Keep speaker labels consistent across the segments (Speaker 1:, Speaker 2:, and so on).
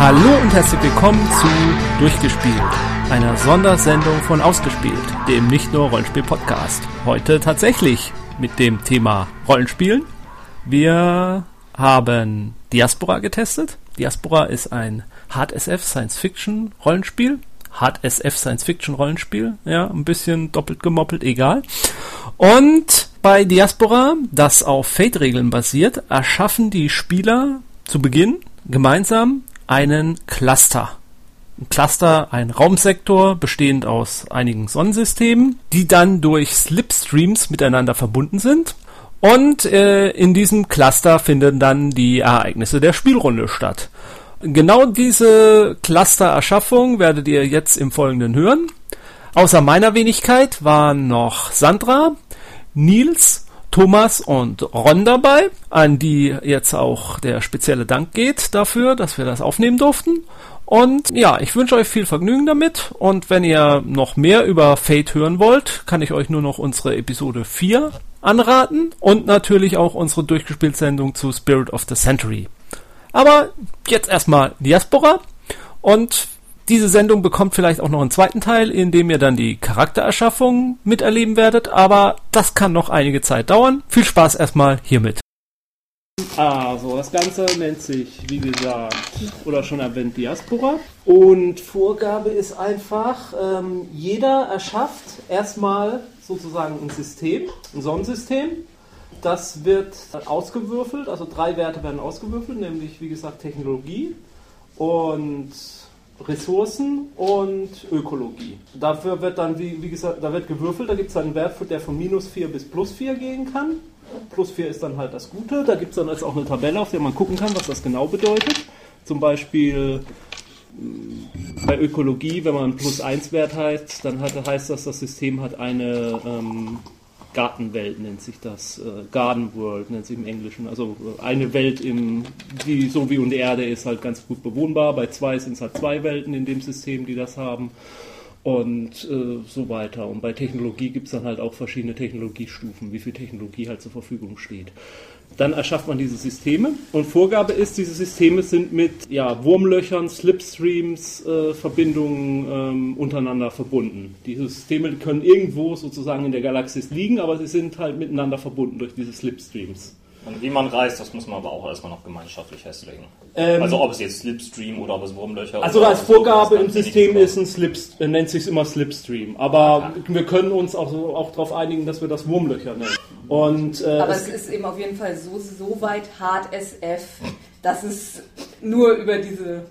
Speaker 1: Hallo und herzlich willkommen zu Durchgespielt, einer Sondersendung von Ausgespielt, dem nicht nur Rollenspiel-Podcast. Heute tatsächlich mit dem Thema Rollenspielen. Wir haben Diaspora getestet. Diaspora ist ein Hard SF Science Fiction Rollenspiel. Hard SF Science Fiction Rollenspiel. Ja, ein bisschen doppelt gemoppelt, egal. Und bei Diaspora, das auf Fate-Regeln basiert, erschaffen die Spieler zu Beginn gemeinsam einen Cluster. Ein Cluster, ein Raumsektor bestehend aus einigen Sonnensystemen, die dann durch Slipstreams miteinander verbunden sind. Und äh, in diesem Cluster finden dann die Ereignisse der Spielrunde statt. Genau diese Cluster-Erschaffung werdet ihr jetzt im Folgenden hören. Außer meiner Wenigkeit waren noch Sandra, Nils, Thomas und Ron dabei, an die jetzt auch der spezielle Dank geht dafür, dass wir das aufnehmen durften. Und ja, ich wünsche euch viel Vergnügen damit. Und wenn ihr noch mehr über Fate hören wollt, kann ich euch nur noch unsere Episode 4 anraten und natürlich auch unsere Durchgespielt-Sendung zu Spirit of the Century. Aber jetzt erstmal Diaspora und diese Sendung bekommt vielleicht auch noch einen zweiten Teil, in dem ihr dann die Charaktererschaffung miterleben werdet, aber das kann noch einige Zeit dauern. Viel Spaß erstmal hiermit. Also, das Ganze nennt sich, wie gesagt, oder schon erwähnt, Diaspora. Und Vorgabe ist einfach, ähm, jeder erschafft erstmal sozusagen ein System, ein Sonnensystem. Das wird ausgewürfelt, also drei Werte werden ausgewürfelt, nämlich wie gesagt Technologie und Ressourcen und Ökologie. Dafür wird dann, wie, wie gesagt, da wird gewürfelt, da gibt es einen Wert, der von minus 4 bis plus 4 gehen kann. Plus 4 ist dann halt das Gute. Da gibt es dann jetzt auch eine Tabelle, auf der man gucken kann, was das genau bedeutet. Zum Beispiel mm, bei Ökologie, wenn man einen Plus 1 Wert hat, dann hat, heißt das, das System hat eine ähm, Gartenwelt nennt sich das, äh, Garden World nennt sich im Englischen. Also äh, eine Welt, im, die so wie und Erde ist halt ganz gut bewohnbar. Bei zwei sind es halt zwei Welten in dem System, die das haben und äh, so weiter. Und bei Technologie gibt es dann halt auch verschiedene Technologiestufen, wie viel Technologie halt zur Verfügung steht. Dann erschafft man diese Systeme und Vorgabe ist, diese Systeme sind mit ja, Wurmlöchern, Slipstreams, äh, Verbindungen ähm, untereinander verbunden. Diese Systeme können irgendwo sozusagen in der Galaxis liegen, aber sie sind halt miteinander verbunden durch diese Slipstreams.
Speaker 2: Und wie man reist, das muss man aber auch erstmal noch gemeinschaftlich festlegen.
Speaker 1: Ähm,
Speaker 2: also ob es jetzt Slipstream oder ob es Wurmlöcher
Speaker 1: Also als Vorgabe im System ist ein Slipstream, nennt sich immer Slipstream. Aber okay. wir können uns auch, so, auch darauf einigen, dass wir das Wurmlöcher nennen. Und,
Speaker 3: äh, aber es, es ist eben auf jeden Fall so, so weit hart SF, dass es nur über diese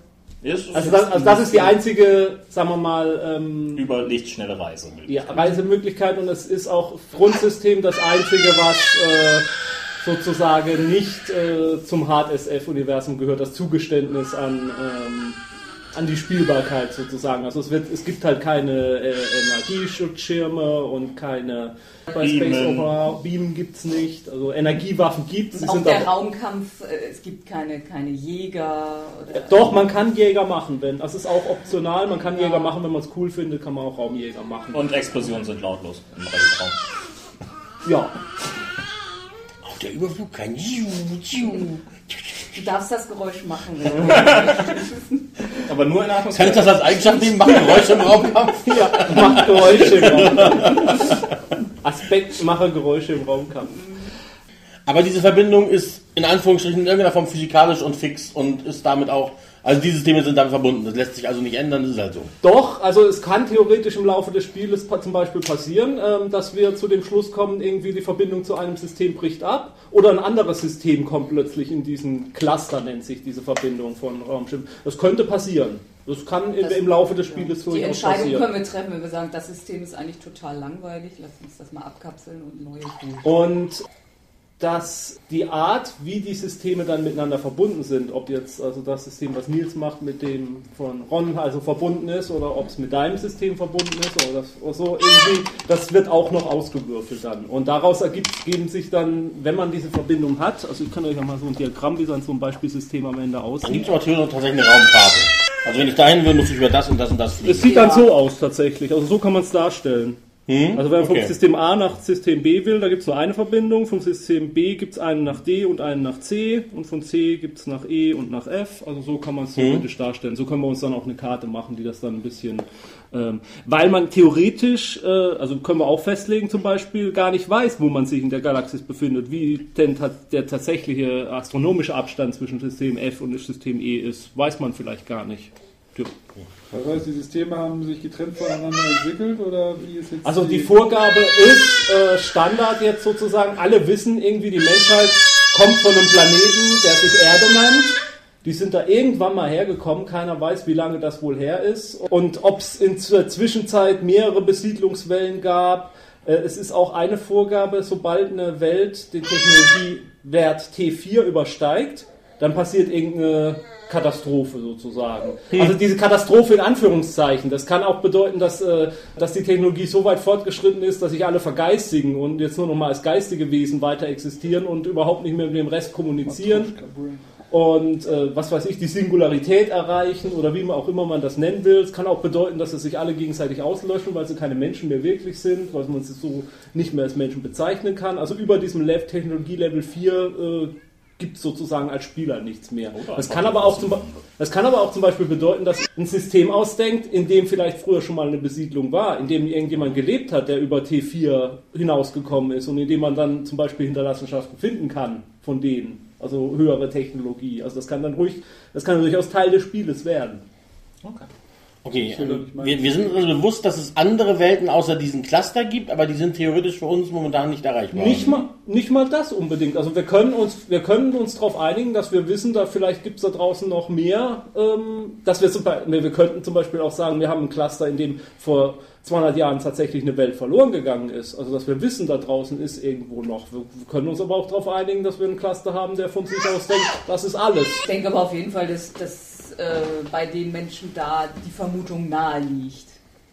Speaker 1: also das, also das, ist die einzige, sagen wir mal, ähm,
Speaker 2: über lichtschnelle Reisemöglichkeit.
Speaker 1: Ja, Reisemöglichkeit und es ist auch Grundsystem das einzige, was äh, sozusagen nicht äh, zum Hard-SF-Universum gehört, das Zugeständnis an, ähm, an die Spielbarkeit sozusagen. Also es, wird, es gibt halt keine äh, Energieschutzschirme und keine bei Space Opera, Beamen gibt es nicht, also Energiewaffen gibt es.
Speaker 3: Auch der Raumkampf, äh, es gibt keine, keine Jäger.
Speaker 1: Oder Doch, man kann Jäger machen, wenn, das ist auch optional, man kann ja. Jäger machen, wenn man es cool findet, kann man auch Raumjäger machen.
Speaker 2: Und Explosionen sind lautlos im Raum.
Speaker 1: Ja
Speaker 4: der Überflug kein
Speaker 3: Du darfst das Geräusch machen.
Speaker 2: Aber nur in
Speaker 4: Atmosphäre. Kann ich das als Eigenschaft nehmen? Mach Geräusche im Raumkampf?
Speaker 1: Ja, mach Geräusche im Raumkampf. Aspekt, mache Geräusche im Raumkampf.
Speaker 4: Aber diese Verbindung ist in Anführungsstrichen in irgendeiner Form physikalisch und fix und ist damit auch also die Systeme sind damit verbunden. Das lässt sich also nicht ändern, das ist halt so.
Speaker 1: Doch, also es kann theoretisch im Laufe des Spieles zum Beispiel passieren, ähm, dass wir zu dem Schluss kommen, irgendwie die Verbindung zu einem System bricht ab oder ein anderes System kommt plötzlich in diesen Cluster, nennt sich diese Verbindung von Raumschiffen. Das könnte passieren. Das kann das, im Laufe des Spieles
Speaker 3: ja. Die Entscheidung passieren. können wir treffen, wenn wir sagen, das System ist eigentlich total langweilig, lass uns das mal abkapseln und neue.
Speaker 1: Und dass die Art, wie die Systeme dann miteinander verbunden sind, ob jetzt also das System, was Nils macht, mit dem von Ron also verbunden ist oder ob es mit deinem System verbunden ist oder, das, oder so irgendwie, das wird auch noch ausgewürfelt dann. Und daraus ergeben sich dann, wenn man diese Verbindung hat, also ich kann euch ja mal so ein Diagramm, wie so ein Beispielsystem am Ende aussieht. Dann
Speaker 4: gibt es natürlich tatsächlich eine Raumkarte. Also wenn ich dahin will, muss ich über das und das und das
Speaker 1: fliegen. Es sieht ja. dann so aus tatsächlich, also so kann man es darstellen. Also wenn man
Speaker 4: okay.
Speaker 1: vom System A nach System B will, da gibt es nur eine Verbindung. Vom System B gibt es einen nach D und einen nach C. Und von C gibt es nach E und nach F. Also so kann man es theoretisch darstellen. So können wir uns dann auch eine Karte machen, die das dann ein bisschen... Ähm, weil man theoretisch, äh, also können wir auch festlegen zum Beispiel, gar nicht weiß, wo man sich in der Galaxis befindet. Wie denn der tatsächliche astronomische Abstand zwischen System F und System E ist, weiß man vielleicht gar nicht. Ja.
Speaker 5: Das heißt, die Systeme haben sich getrennt voneinander entwickelt oder wie ist jetzt
Speaker 1: Also die Vorgabe ist äh, Standard jetzt sozusagen. Alle wissen irgendwie, die Menschheit kommt von einem Planeten, der sich Erde nennt. Die sind da irgendwann mal hergekommen. Keiner weiß, wie lange das wohl her ist. Und ob es in der Zwischenzeit mehrere Besiedlungswellen gab. Äh, es ist auch eine Vorgabe, sobald eine Welt den Technologiewert T4 übersteigt, dann passiert irgendeine Katastrophe sozusagen. Also diese Katastrophe in Anführungszeichen. Das kann auch bedeuten, dass, äh, dass die Technologie so weit fortgeschritten ist, dass sich alle vergeistigen und jetzt nur noch mal als geistige Wesen weiter existieren und überhaupt nicht mehr mit dem Rest kommunizieren und äh, was weiß ich, die Singularität erreichen oder wie man auch immer man das nennen will. Es kann auch bedeuten, dass sie sich alle gegenseitig auslöschen, weil sie keine Menschen mehr wirklich sind, weil man sie so nicht mehr als Menschen bezeichnen kann. Also über diesem Lev Technologie Level 4 äh, gibt es sozusagen als Spieler nichts mehr. Das kann, aber auch zum, das kann aber auch zum Beispiel bedeuten, dass ein System ausdenkt, in dem vielleicht früher schon mal eine Besiedlung war, in dem irgendjemand gelebt hat, der über T4 hinausgekommen ist und in dem man dann zum Beispiel Hinterlassenschaften finden kann von denen. Also höhere Technologie. Also das kann dann ruhig, das kann durchaus Teil des Spieles werden.
Speaker 2: Okay.
Speaker 4: Okay,
Speaker 5: meinen.
Speaker 4: wir, wir sind uns bewusst, dass es andere Welten außer diesen Cluster gibt, aber die sind theoretisch für uns momentan nicht erreichbar.
Speaker 1: Nicht mal, nicht mal das unbedingt. Also wir können uns, wir können uns darauf einigen, dass wir wissen, da vielleicht gibt es da draußen noch mehr. Ähm, dass wir, zum Beispiel, wir könnten zum Beispiel auch sagen, wir haben ein Cluster, in dem vor 200 Jahren tatsächlich eine Welt verloren gegangen ist. Also dass wir wissen, da draußen ist irgendwo noch. Wir können uns aber auch darauf einigen, dass wir einen Cluster haben, der von sich aus denkt, das ist alles.
Speaker 3: Ich denke aber auf jeden Fall, dass, dass äh, bei den Menschen da die Vermutung nahe liegt.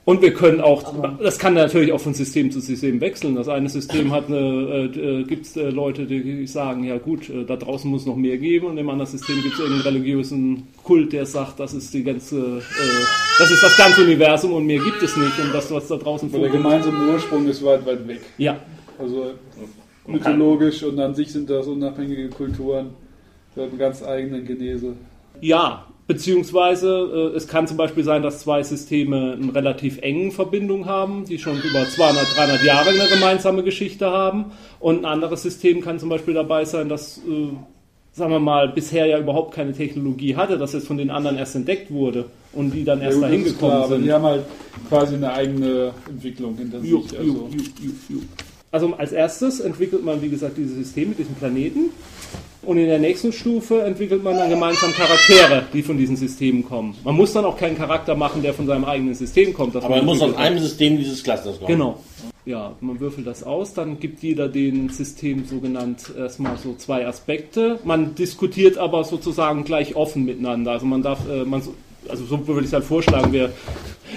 Speaker 1: Und wir können auch,
Speaker 3: Aber-
Speaker 1: das kann natürlich auch von System zu System wechseln. Das eine System hat eine, äh, gibt es äh, Leute, die sagen, ja gut, äh, da draußen muss noch mehr geben und im anderen System gibt es irgendeinen religiösen Kult, der sagt, das ist die ganze, äh, das ist das ganze Universum und mehr gibt es nicht und das, was da draußen
Speaker 5: Aber der
Speaker 1: vorkommt.
Speaker 5: gemeinsame Ursprung ist weit, weit weg.
Speaker 1: Ja,
Speaker 5: Also mythologisch und an sich sind das unabhängige Kulturen mit einer ganz eigenen Genese.
Speaker 1: Ja, beziehungsweise äh, es kann zum Beispiel sein, dass zwei Systeme eine relativ engen Verbindung haben, die schon über 200, 300 Jahre eine gemeinsame Geschichte haben. Und ein anderes System kann zum Beispiel dabei sein, dass, äh, sagen wir mal, bisher ja überhaupt keine Technologie hatte, dass jetzt von den anderen erst entdeckt wurde und die dann erst
Speaker 5: Ja,
Speaker 1: dahin gekommen
Speaker 5: klar,
Speaker 1: sind.
Speaker 5: Die haben halt quasi eine eigene Entwicklung hinter sich.
Speaker 1: Ju,
Speaker 5: Also,
Speaker 1: ju, ju, ju, ju. Also als erstes entwickelt man, wie gesagt, dieses System mit diesem Planeten. Und in der nächsten Stufe entwickelt man dann gemeinsam Charaktere, die von diesen Systemen kommen. Man muss dann auch keinen Charakter machen, der von seinem eigenen System kommt.
Speaker 4: aber
Speaker 1: man
Speaker 4: muss aus einem System dieses Clusters kommen.
Speaker 1: Genau. Ja, man würfelt das aus, dann gibt jeder den System so genannt erstmal so zwei Aspekte. Man diskutiert aber sozusagen gleich offen miteinander. Also man darf, äh, man, also so würde ich es halt vorschlagen, wir,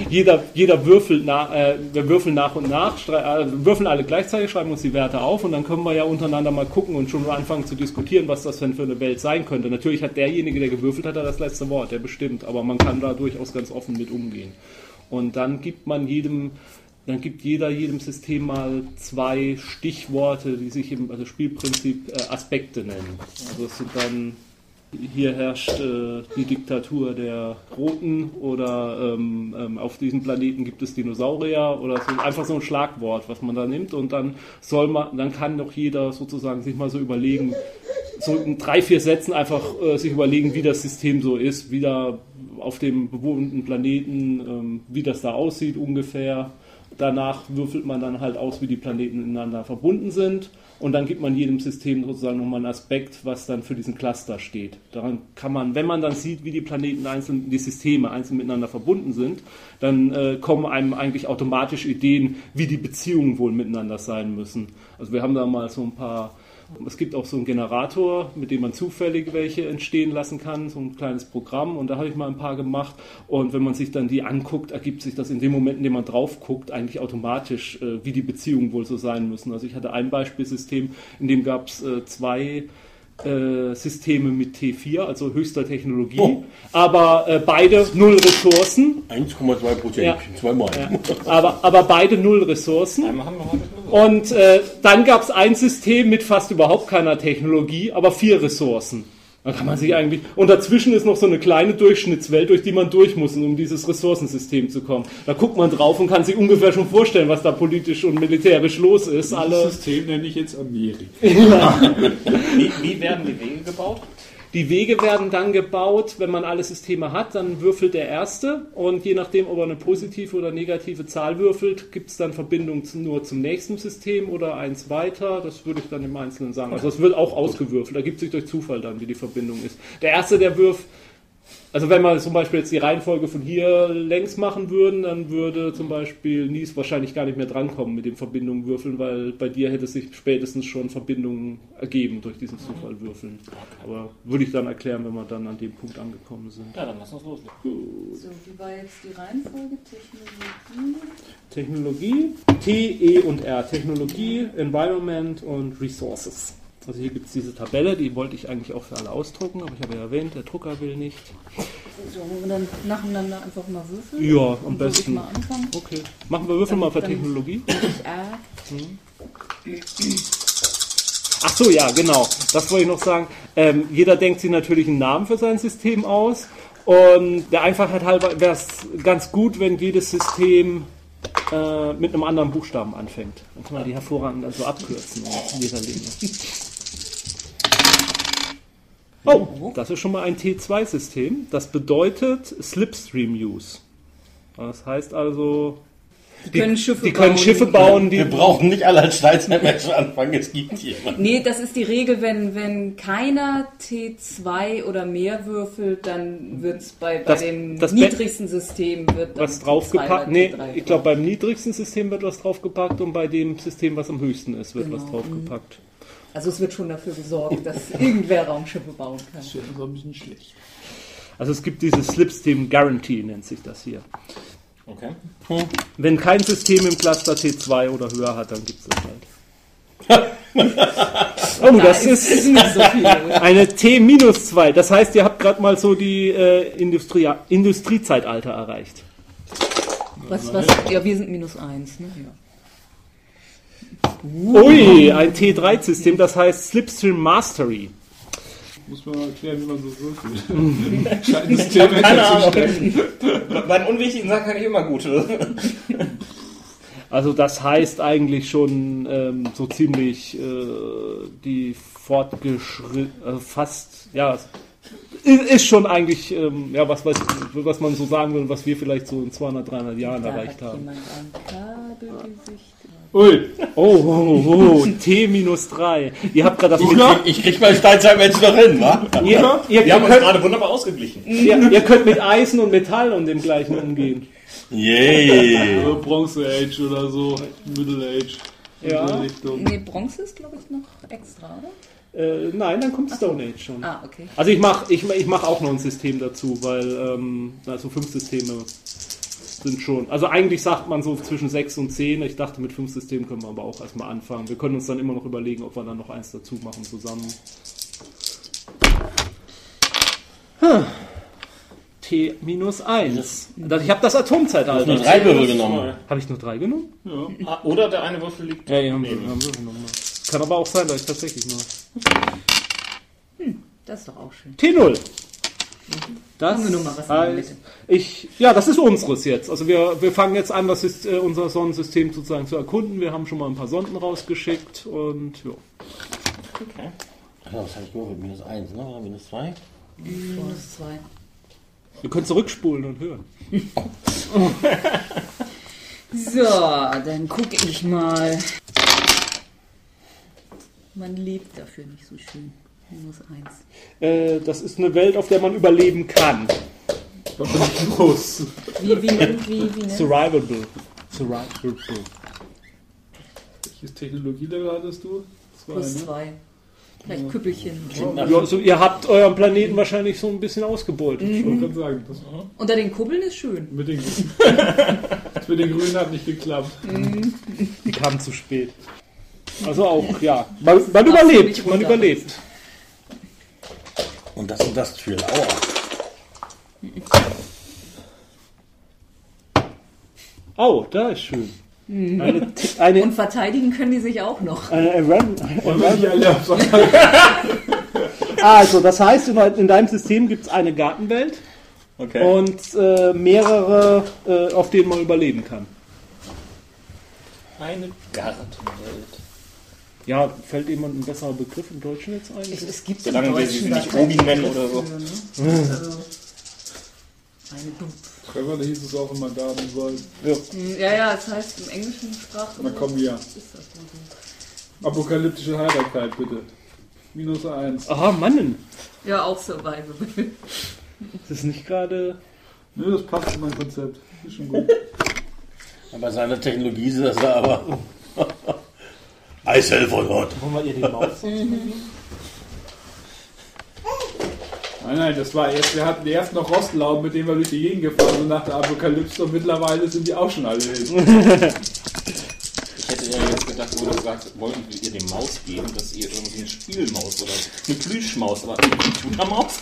Speaker 1: jeder, jeder würfelt nach, äh, wir würfeln nach und nach, äh, würfeln alle gleichzeitig, schreiben uns die Werte auf und dann können wir ja untereinander mal gucken und schon mal anfangen zu diskutieren, was das denn für eine Welt sein könnte. Natürlich hat derjenige, der gewürfelt hat, da das letzte Wort, der bestimmt, aber man kann da durchaus ganz offen mit umgehen. Und dann gibt man jedem, dann gibt jeder jedem System mal zwei Stichworte, die sich im also Spielprinzip äh, Aspekte nennen. Also es sind dann hier herrscht äh, die Diktatur der Roten oder ähm, ähm, auf diesem Planeten gibt es Dinosaurier oder so einfach so ein Schlagwort, was man da nimmt und dann soll man, dann kann doch jeder sozusagen sich mal so überlegen, so in drei, vier Sätzen einfach äh, sich überlegen, wie das System so ist, wie da auf dem bewohnten Planeten, ähm, wie das da aussieht ungefähr. Danach würfelt man dann halt aus, wie die Planeten ineinander verbunden sind. Und dann gibt man jedem System sozusagen nochmal einen Aspekt, was dann für diesen Cluster steht. Daran kann man, wenn man dann sieht, wie die Planeten einzeln, die Systeme einzeln miteinander verbunden sind, dann äh, kommen einem eigentlich automatisch Ideen, wie die Beziehungen wohl miteinander sein müssen. Also wir haben da mal so ein paar es gibt auch so einen Generator, mit dem man zufällig welche entstehen lassen kann, so ein kleines Programm und da habe ich mal ein paar gemacht und wenn man sich dann die anguckt, ergibt sich das in dem Moment, in dem man drauf guckt, eigentlich automatisch, äh, wie die Beziehungen wohl so sein müssen. Also ich hatte ein Beispielsystem, in dem gab es äh, zwei äh, Systeme mit T4, also höchster Technologie, oh. aber äh, beide null Ressourcen.
Speaker 4: 1,2 Prozent, ja. zweimal. Ja.
Speaker 1: Aber, aber beide null Ressourcen. Und äh, dann gab es ein System mit fast überhaupt keiner Technologie, aber vier Ressourcen. Da kann man sich eigentlich. Und dazwischen ist noch so eine kleine Durchschnittswelt, durch die man durch muss, um dieses Ressourcensystem zu kommen. Da guckt man drauf und kann sich ungefähr schon vorstellen, was da politisch und militärisch los ist.
Speaker 5: Das
Speaker 1: Alle
Speaker 5: System nenne ich jetzt Amerika.
Speaker 2: wie, wie werden die Wege gebaut?
Speaker 1: Die Wege werden dann gebaut, wenn man alle Systeme hat, dann würfelt der Erste und je nachdem, ob er eine positive oder negative Zahl würfelt, gibt es dann Verbindung nur zum nächsten System oder eins weiter. Das würde ich dann im Einzelnen sagen. Also es wird auch ausgewürfelt, da gibt sich durch Zufall dann, wie die Verbindung ist. Der Erste, der wirft, also wenn wir zum Beispiel jetzt die Reihenfolge von hier längs machen würden, dann würde zum Beispiel Nies wahrscheinlich gar nicht mehr drankommen mit den Verbindungen würfeln, weil bei dir hätte sich spätestens schon Verbindungen ergeben durch diesen Zufall würfeln. Aber würde ich dann erklären, wenn wir dann an dem Punkt angekommen sind.
Speaker 2: Ja, dann lass uns loslegen.
Speaker 3: So, wie war jetzt die Reihenfolge?
Speaker 1: Technologie? Technologie, T, E und R. Technologie, Environment und Resources. Also hier gibt es diese Tabelle, die wollte ich eigentlich auch für alle ausdrucken, aber ich habe ja erwähnt, der Drucker will nicht.
Speaker 3: So, wollen wir dann nacheinander einfach mal würfeln?
Speaker 1: Ja, am besten. Mal okay. Machen wir Würfel dann, mal für Technologie.
Speaker 3: Hm.
Speaker 1: Ach so, ja, genau. Das wollte ich noch sagen. Ähm, jeder denkt sich natürlich einen Namen für sein System aus. Und der Einfachheit halber wäre es ganz gut, wenn jedes System äh, mit einem anderen Buchstaben anfängt. Dann kann man die hervorragend also abkürzen in dieser Linie. Oh, das ist schon mal ein T2-System. Das bedeutet Slipstream Use. Das heißt also,
Speaker 3: die, können Schiffe
Speaker 1: die können
Speaker 3: bauen.
Speaker 1: Schiffe bauen.
Speaker 4: Wir brauchen nicht alle als Steinzeitmenschen anfangen, es gibt jemanden.
Speaker 3: Nee, das ist die Regel, wenn, wenn keiner T2 oder mehr würfelt, dann wird es bei, bei das, dem das niedrigsten System wird
Speaker 1: was draufgepackt. Nee, ich glaube beim niedrigsten System wird was draufgepackt und bei dem System, was am höchsten ist, wird genau. was draufgepackt.
Speaker 3: Also es wird schon dafür gesorgt, dass irgendwer Raumschiffe bauen kann.
Speaker 5: Das ist so ein bisschen schlecht.
Speaker 1: Also es gibt dieses Slipstream Guarantee, nennt sich das hier.
Speaker 2: Okay.
Speaker 1: Hm. Wenn kein System im Cluster T2 oder höher hat, dann gibt es das halt. oh, das ist, so eine T-2. Das heißt, ihr habt gerade mal so die äh, Industrie Industriezeitalter erreicht.
Speaker 3: Was, was? Ja, wir sind minus 1. Ne? Ja.
Speaker 1: Ui, ein T3-System, das heißt Slipstream Mastery.
Speaker 5: Muss man mal erklären, wie man so
Speaker 2: würfelt. Scheint Keine Ahnung. Bei den unwichtigen Sachen kann ich immer gute.
Speaker 1: Also das heißt eigentlich schon ähm, so ziemlich äh, die fortgeschritten, äh, fast, ja, ist schon eigentlich, ähm, ja, was, was, was man so sagen will, was wir vielleicht so in 200, 300 Jahren da erreicht haben. Ui. Oh, oh, oh, T minus 3. Ihr habt gerade das
Speaker 4: ich, krieg, ich krieg mein Steinzeitmensch noch hin, wa?
Speaker 2: Ihr, ihr Wir haben uns gerade wunderbar ausgeglichen.
Speaker 1: Ihr, ihr könnt mit Eisen und Metall und dem gleichen umgehen.
Speaker 4: Yay!
Speaker 5: Yeah. Bronze Age oder so, Middle Age.
Speaker 3: Ja. Nee, Bronze ist glaube ich noch extra, oder?
Speaker 1: Äh, nein, dann kommt Stone Age schon.
Speaker 3: Ah, okay.
Speaker 1: Also ich mache ich, ich mach auch noch ein System dazu, weil ähm, also fünf Systeme sind schon. Also eigentlich sagt man so zwischen sechs und zehn. Ich dachte, mit fünf Systemen können wir aber auch erstmal anfangen. Wir können uns dann immer noch überlegen, ob wir dann noch eins dazu machen zusammen. Hm. T minus 1. Ich habe das Atomzeitalter.
Speaker 4: Hast nur drei Würfel genommen.
Speaker 1: Habe ich nur drei genommen?
Speaker 2: Ja. Ah, oder der eine Würfel liegt.
Speaker 1: Ja, ja, haben wir, haben wir genommen. Kann aber auch sein, dass ich tatsächlich nur.
Speaker 3: Hm, das ist doch auch schön.
Speaker 1: T0. Das wir mal, was heißt, ich, ja, das ist unseres jetzt. Also wir, wir fangen jetzt an, das ist, äh, unser Sonnensystem sozusagen zu erkunden. Wir haben schon mal ein paar Sonden rausgeschickt und ja.
Speaker 4: Okay. Was habe ich gewürfelt? Minus 1, ne? Oder minus 2?
Speaker 3: Minus 2.
Speaker 1: Ihr könnt zurückspulen und hören.
Speaker 3: so, dann gucke ich mal. Man lebt dafür nicht so schön. Minus 1.
Speaker 1: Äh, das ist eine Welt, auf der man überleben kann.
Speaker 3: Muss. Wie, wie, wie, wie, ne?
Speaker 1: Survivable. Survivable.
Speaker 5: Welches Technologielevel hattest du?
Speaker 3: Zwei, Plus ne? zwei. Vielleicht ja. Küppelchen.
Speaker 1: Ja, also ihr habt euren Planeten wahrscheinlich so ein bisschen ausgebeutet.
Speaker 5: Mhm. Ich sagen. Das,
Speaker 3: Unter den Kuppeln ist schön.
Speaker 5: Mit den, das mit den Grünen hat nicht geklappt.
Speaker 1: Mhm. Die kamen zu spät. Also auch, ja. Man, man überlebt. Man überlebt.
Speaker 4: Und das und das Thrill. Aua.
Speaker 1: Oh, da ist schön.
Speaker 3: Mhm.
Speaker 1: Eine, eine,
Speaker 3: Und verteidigen können die sich auch noch.
Speaker 1: eine, eine also, das heißt, in, in deinem System gibt es eine Gartenwelt
Speaker 2: Okay.
Speaker 1: und äh, mehrere, äh, auf denen man überleben kann.
Speaker 2: eine Gartenwelt.
Speaker 1: Ja, fällt jemand ein besserer Begriff im Deutschen jetzt ein?
Speaker 3: Es, es gibt
Speaker 2: Solange
Speaker 3: im
Speaker 2: wir sie
Speaker 3: Deutschen
Speaker 2: nicht Obi nennen
Speaker 3: Begriff
Speaker 2: oder so.
Speaker 3: für, ne? Also.
Speaker 5: Trevor, da hieß es auch immer Gartenwald.
Speaker 3: Hm, Ja, ja, es heißt im englischen Sprache.
Speaker 5: Na komm, ja.
Speaker 3: So?
Speaker 5: Apokalyptische Heiterkeit, bitte. Minus eins.
Speaker 1: Aha, Mannen.
Speaker 3: Ja, auch Survival.
Speaker 1: Das ist nicht gerade.
Speaker 5: Nö, das passt in mein Konzept. Ist schon gut.
Speaker 4: Bei seiner Technologie ist das da aber. Eishelfer dort.
Speaker 1: Wollen wir ihr die Maus?
Speaker 5: Nein, nein, das war erst, wir hatten erst noch Rostlauben, mit denen wir durch die Gegend gefahren sind nach der Apokalypse und mittlerweile sind die auch schon alle hin.
Speaker 2: Ich hätte ja jetzt gedacht, wo du sagst, wollten wir ihr dem Maus geben, dass ihr irgendwie eine Spielmaus oder eine Plüschmaus, aber eine Computermaus?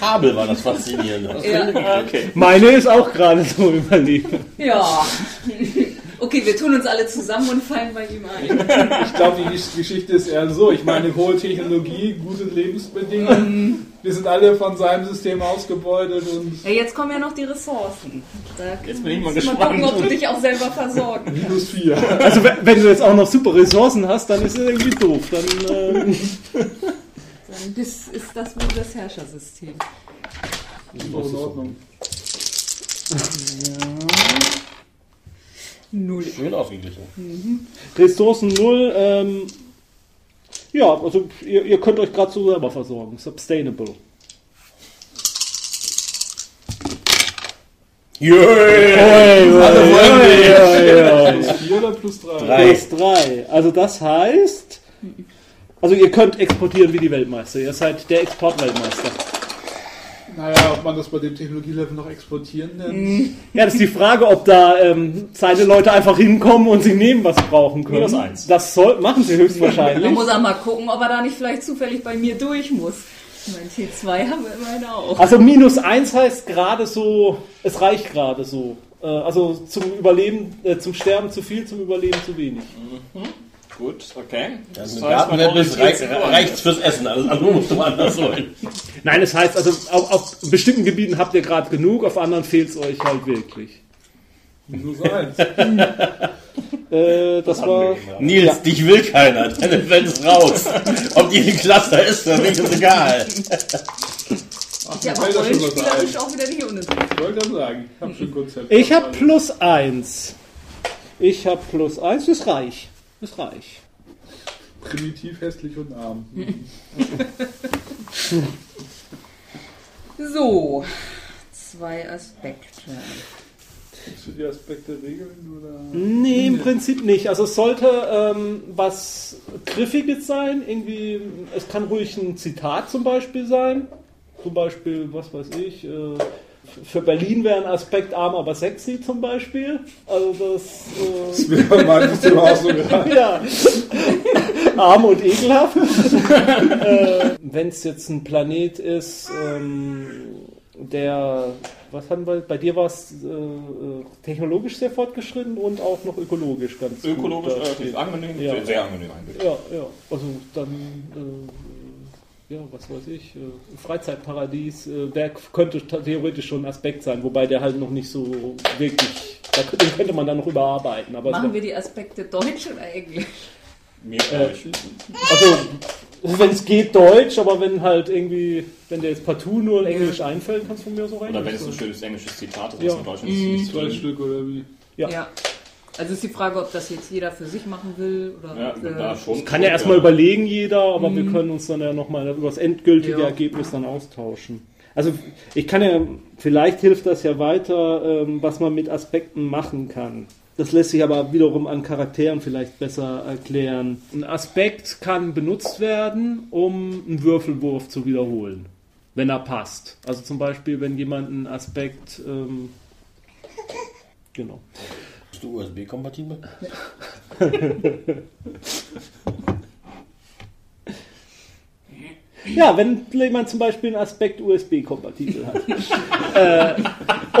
Speaker 4: Kabel war das Faszinierende.
Speaker 3: Ja.
Speaker 2: Okay.
Speaker 1: Meine ist auch gerade so überleben.
Speaker 3: ja. Okay, wir tun uns alle zusammen und fallen bei ihm ein.
Speaker 5: Ich glaube, die Gesch- Geschichte ist eher so. Ich meine, hohe Technologie, gute Lebensbedingungen. Wir sind alle von seinem System ausgebeutet und
Speaker 3: Ja, jetzt kommen ja noch die Ressourcen. Da
Speaker 2: Jetzt bin ich mal gespannt.
Speaker 3: gucken, ob du dich auch selber versorgen
Speaker 5: minus vier.
Speaker 1: Also, wenn du jetzt auch noch super Ressourcen hast, dann ist es irgendwie doof. Dann. Äh,
Speaker 3: Dann ist, ist das wohl das Herrschersystem.
Speaker 5: So in Ordnung.
Speaker 3: Null.
Speaker 4: Schön ausgeglichen.
Speaker 1: Ressourcen null. Ähm, ja, also ihr, ihr könnt euch gerade so selber versorgen. Sustainable.
Speaker 4: Yay!
Speaker 5: Plus vier oder plus drei?
Speaker 4: Drei.
Speaker 1: Plus drei. Also das heißt, also ihr könnt exportieren wie die Weltmeister. Ihr seid der Exportweltmeister.
Speaker 5: Naja, ob man das bei dem Technologielevel noch exportieren nennt.
Speaker 1: Ja, das ist die Frage, ob da ähm, seine Leute einfach hinkommen und sie nehmen, was sie brauchen können.
Speaker 2: Minus eins.
Speaker 1: Das soll, machen sie höchstwahrscheinlich.
Speaker 3: Man muss auch mal gucken, ob er da nicht vielleicht zufällig bei mir durch muss. Mein T2 haben wir immerhin auch.
Speaker 1: Also minus eins heißt gerade so, es reicht gerade so. Äh, also zum Überleben, äh, zum Sterben zu viel, zum Überleben zu wenig.
Speaker 2: Gut, okay.
Speaker 4: Das
Speaker 2: Das heißt, man
Speaker 4: Gartenwelt ist
Speaker 2: orientiert
Speaker 4: reich,
Speaker 2: sich
Speaker 4: reicht's fürs Essen. Alles andere musst du woanders holen.
Speaker 1: Nein, es heißt also, auf, auf bestimmten Gebieten habt ihr gerade genug, auf anderen fehlt es euch halt wirklich.
Speaker 5: Minus eins.
Speaker 1: Äh, das war.
Speaker 4: Nils, dich will keiner. Deine Welt ist raus. Ob die ein Cluster ist, dann ist es egal.
Speaker 5: Ach,
Speaker 3: Ja, aber
Speaker 5: das ein.
Speaker 3: auch wieder nicht.
Speaker 5: Ich wollte gerade sagen, ich habe schon Konzept.
Speaker 1: Ich habe plus eins. Ich habe plus eins, ist reich. Ist reich.
Speaker 5: Primitiv, hässlich und arm.
Speaker 3: So, zwei Aspekte.
Speaker 5: Kannst du die Aspekte regeln oder?
Speaker 1: Nee, im Prinzip nicht. Also es sollte ähm, was Griffiges sein. Irgendwie, es kann ruhig ein Zitat zum Beispiel sein. Zum Beispiel, was weiß ich, äh, für Berlin wäre ein Aspekt arm, aber sexy zum Beispiel. Also das... Äh,
Speaker 5: Das wäre bei meinem System auch so.
Speaker 1: Ja. Arm und ekelhaft. äh, Wenn es jetzt ein Planet ist, ähm, der, was haben wir, bei dir war es äh, äh, technologisch sehr fortgeschritten und auch noch ökologisch ganz
Speaker 2: Ökologisch
Speaker 1: gut.
Speaker 2: relativ angenehm,
Speaker 1: Ja.
Speaker 2: sehr, sehr angenehm eigentlich.
Speaker 1: Ja, ja, also dann, äh, ja, was weiß ich, äh, Freizeitparadies, äh, der könnte theoretisch schon ein Aspekt sein, wobei der halt noch nicht so wirklich, da könnte, den könnte man dann noch überarbeiten. Aber
Speaker 3: Machen wir die Aspekte Deutsch oder Englisch?
Speaker 2: Mir
Speaker 1: Äh. Also, wenn es geht, Deutsch, aber wenn halt irgendwie, wenn dir jetzt partout nur Englisch einfällt, kannst du von mir so rein.
Speaker 2: Oder wenn es ein schönes englisches Zitat ist,
Speaker 1: Ja.
Speaker 2: was in Deutschland ist, ist.
Speaker 5: Stück oder wie?
Speaker 1: Ja.
Speaker 3: Also ist die Frage, ob das jetzt jeder für sich machen will oder
Speaker 2: Ja,
Speaker 3: ob, äh,
Speaker 2: schon.
Speaker 1: Kann ja erstmal überlegen jeder, aber wir können uns dann ja nochmal über das endgültige
Speaker 3: Ja.
Speaker 1: Ergebnis dann austauschen. Also ich kann ja, vielleicht hilft das ja weiter, ähm, was man mit Aspekten machen kann. Das lässt sich aber wiederum an Charakteren vielleicht besser erklären. Ein Aspekt kann benutzt werden, um einen Würfelwurf zu wiederholen, wenn er passt. Also zum Beispiel, wenn jemand einen Aspekt, ähm, genau.
Speaker 4: Du USB-kompatibel?
Speaker 1: Ja, wenn jemand zum Beispiel einen Aspekt USB-kompatibel hat. äh,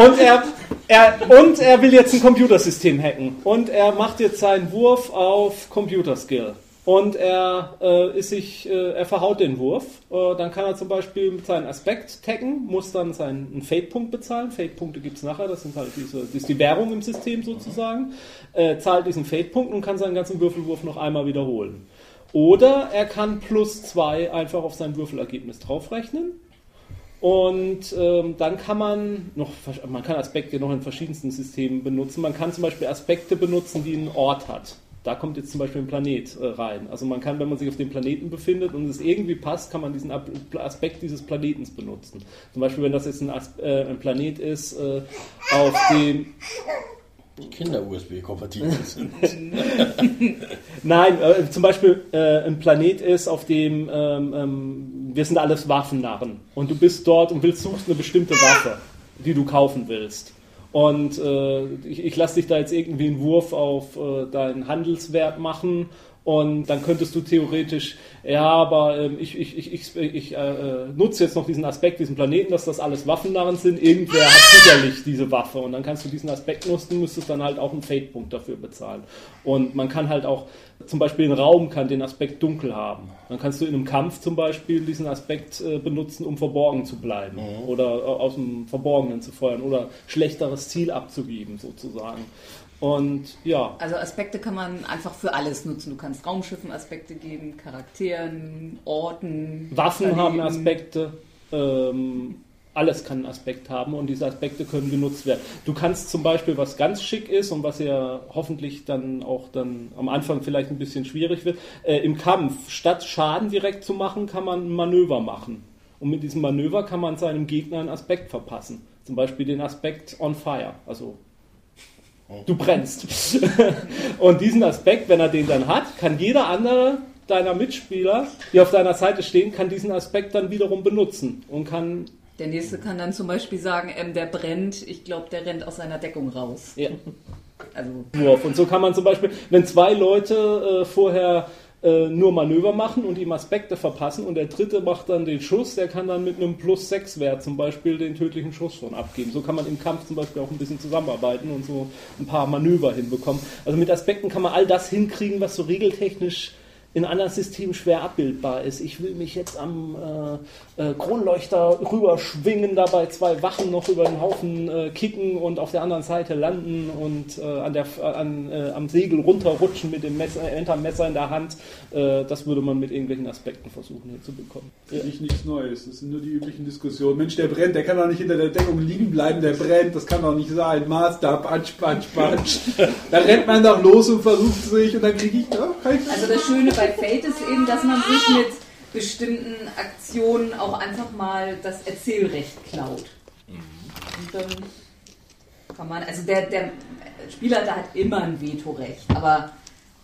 Speaker 1: und, er, er, und er will jetzt ein Computersystem hacken. Und er macht jetzt seinen Wurf auf Computerskill. Und er äh, ist sich, äh, er verhaut den Wurf. Äh, dann kann er zum Beispiel mit seinem Aspekt taggen, muss dann seinen Fade-Punkt bezahlen. Fade-Punkte gibt es nachher, das sind halt diese, das ist die Währung im System sozusagen. Äh, zahlt diesen Fade-Punkt und kann seinen ganzen Würfelwurf noch einmal wiederholen. Oder er kann plus zwei einfach auf sein Würfelergebnis draufrechnen. Und ähm, dann kann man noch, man kann Aspekte noch in verschiedensten Systemen benutzen. Man kann zum Beispiel Aspekte benutzen, die einen Ort hat. Da kommt jetzt zum Beispiel ein Planet äh, rein. Also man kann, wenn man sich auf dem Planeten befindet und es irgendwie passt, kann man diesen Aspekt dieses Planetens benutzen. Zum Beispiel, wenn das jetzt ein, As äh, ein Planet ist, äh, auf dem
Speaker 4: Kinder-USB-kompatibel sind.
Speaker 1: Nein, äh, zum Beispiel äh, ein Planet ist, auf dem ähm, ähm, wir sind alles Waffennarren und du bist dort und willst suchst eine bestimmte Waffe, die du kaufen willst. Und äh, ich, ich lasse dich da jetzt irgendwie einen Wurf auf äh, deinen Handelswert machen und dann könntest du theoretisch, ja, aber ähm, ich, ich, ich, ich, ich äh, nutze jetzt noch diesen Aspekt, diesen Planeten, dass das alles Waffennarren sind. Irgendwer hat sicherlich diese Waffe und dann kannst du diesen Aspekt nutzen, müsstest dann halt auch einen Fade-Punkt dafür bezahlen. Und man kann halt auch, zum Beispiel ein Raum kann den Aspekt dunkel haben. Dann kannst du in einem Kampf zum Beispiel diesen Aspekt äh, benutzen, um verborgen zu bleiben mhm. oder äh, aus dem Verborgenen zu feuern oder schlechteres Ziel abzugeben sozusagen. Und ja.
Speaker 3: Also Aspekte kann man einfach für alles nutzen. Du kannst Raumschiffen Aspekte geben, Charakteren, Orten.
Speaker 1: Waffen Planeten. haben Aspekte. Ähm, alles kann einen Aspekt haben und diese Aspekte können genutzt werden. Du kannst zum Beispiel, was ganz schick ist und was ja hoffentlich dann auch dann am Anfang vielleicht ein bisschen schwierig wird, äh, im Kampf, statt Schaden direkt zu machen, kann man ein Manöver machen. Und mit diesem Manöver kann man seinem Gegner einen Aspekt verpassen. Zum Beispiel den Aspekt on fire, also Du brennst. Und diesen Aspekt, wenn er den dann hat, kann jeder andere deiner Mitspieler, die auf deiner Seite stehen, kann diesen Aspekt dann wiederum benutzen und kann.
Speaker 3: Der nächste kann dann zum Beispiel sagen, ähm, der brennt, ich glaube, der rennt aus seiner Deckung raus.
Speaker 1: Ja. Also. Und so kann man zum Beispiel, wenn zwei Leute äh, vorher äh, nur Manöver machen und ihm Aspekte verpassen und der dritte macht dann den Schuss, der kann dann mit einem Plus 6 Wert zum Beispiel den tödlichen Schuss schon abgeben. So kann man im Kampf zum Beispiel auch ein bisschen zusammenarbeiten und so ein paar Manöver hinbekommen. Also mit Aspekten kann man all das hinkriegen, was so regeltechnisch in anderen Systemen schwer abbildbar ist. Ich will mich jetzt am äh, äh, Kronleuchter rüberschwingen, dabei zwei Wachen noch über den Haufen äh, kicken und auf der anderen Seite landen und äh, an der, an, äh, am Segel runterrutschen mit dem Messer, Entermesser in der Hand. Äh, das würde man mit irgendwelchen Aspekten versuchen hinzubekommen.
Speaker 5: Finde ich nichts Neues. Das sind nur die üblichen Diskussionen. Mensch, der brennt, der kann doch nicht hinter der Deckung liegen bleiben, der brennt, das kann doch nicht sein. Maßstab, patsch, patsch, patsch. da rennt man doch los und versucht sich und dann kriege ich doch
Speaker 3: kein Also das Schöne bei bei Fate ist eben, dass man sich mit bestimmten Aktionen auch einfach mal das Erzählrecht klaut. Und dann kann man, also der, der Spieler da hat immer ein Vetorecht, aber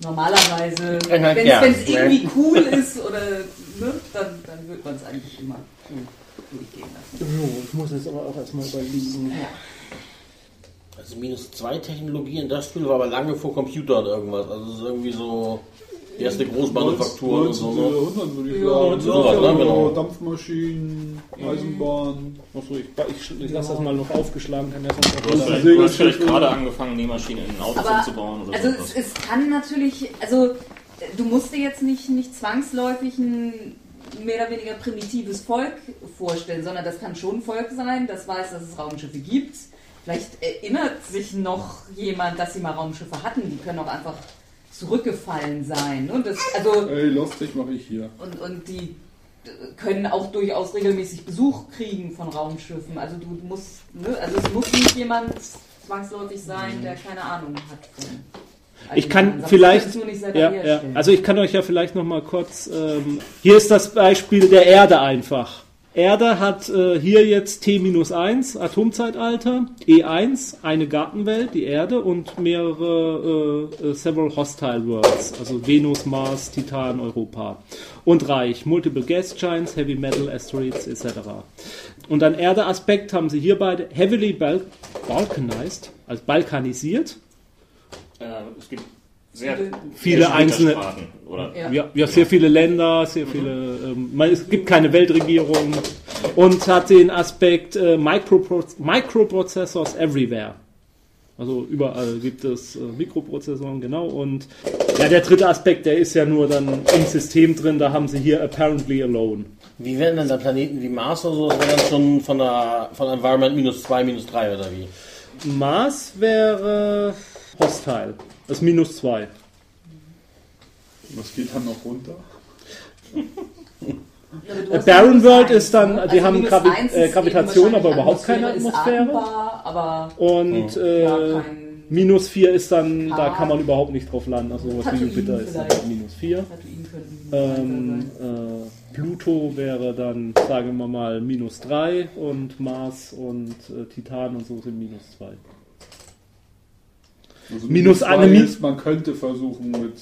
Speaker 3: normalerweise, wenn es ja, irgendwie cool ist oder ne, dann, dann wird man es eigentlich immer cool durchgehen lassen.
Speaker 1: ich muss jetzt aber auch erstmal überlegen. Ja.
Speaker 4: Also minus zwei Technologien, das Spiel war aber lange vor Computern irgendwas. Also es ist irgendwie so erste Großmanufaktur und so. 100 würde ich sagen.
Speaker 5: Ja, ja, genau. Dampfmaschinen, Eisenbahn.
Speaker 1: Achso, ich, ich, ich lasse das mal noch aufgeschlagen. Kann
Speaker 2: ja sonst du hast vielleicht gerade angefangen, Nähmaschinen in Autos Aber, umzubauen. Oder
Speaker 3: also es, es, kann natürlich, also du musst dir jetzt nicht, nicht zwangsläufig ein mehr oder weniger primitives Volk vorstellen, sondern das kann schon ein Volk sein, das weiß, dass es Raumschiffe gibt. Vielleicht erinnert sich noch jemand, dass sie mal Raumschiffe hatten. Die können auch einfach zurückgefallen sein. Und das, also,
Speaker 5: Ey, lustig mache ich hier.
Speaker 3: Und, und die können auch durchaus regelmäßig Besuch kriegen von Raumschiffen. Also du musst, ne? also es muss nicht jemand zwangsläufig sein, der keine Ahnung hat.
Speaker 1: Also ich kann vielleicht, ja, ja, also ich kann euch ja vielleicht noch mal kurz, ähm, hier ist das Beispiel der Erde einfach. Erde hat äh, hier jetzt T-1, Atomzeitalter, E1, eine Gartenwelt, die Erde und mehrere äh, äh, Several Hostile Worlds, also Venus, Mars, Titan, Europa. Und Reich, Multiple Gas Giants, Heavy Metal, Asteroids etc. Und an Erde-Aspekt haben sie hier beide Heavily Bal Balkanized, also balkanisiert.
Speaker 2: Äh, es gibt Sehr
Speaker 1: Viele
Speaker 2: sehr
Speaker 1: einzelne-
Speaker 2: Oder?
Speaker 3: Ja.
Speaker 1: Ja, ja, sehr viele Länder, sehr viele. Ähm, man, es gibt keine Weltregierung und hat den Aspekt äh, Micropro Microprocessors everywhere. Also überall gibt es äh, Mikroprozessoren, genau. Und ja, der dritte Aspekt, der ist ja nur dann im System drin. Da haben sie hier apparently alone.
Speaker 4: Wie werden denn da Planeten wie Mars oder so? Das wäre dann schon von der von Environment minus 2, minus 3 oder wie?
Speaker 1: Mars wäre hostile. Das ist minus zwei.
Speaker 5: Was geht dann noch runter?
Speaker 3: Ja,
Speaker 1: Äh, Barren
Speaker 3: minus
Speaker 1: World ist dann-
Speaker 3: ne?
Speaker 1: die haben Gravi- äh, Gravitation, aber überhaupt keine Atmosphäre.
Speaker 3: Atmbar, aber
Speaker 1: Und äh,
Speaker 3: ja, kein
Speaker 1: minus vier ist dann, da kann man überhaupt nicht drauf landen. Also sowas wie Jupiter ist dann minus vier.
Speaker 3: Tatooine könnten
Speaker 1: Ähm,
Speaker 3: sein.
Speaker 1: äh, Pluto wäre dann, sagen wir mal, minus 3 und Mars und äh, Titan und so sind minus 2.
Speaker 5: Also
Speaker 1: Minus
Speaker 5: zwei
Speaker 1: eine Mi-
Speaker 5: ist, man könnte versuchen mit.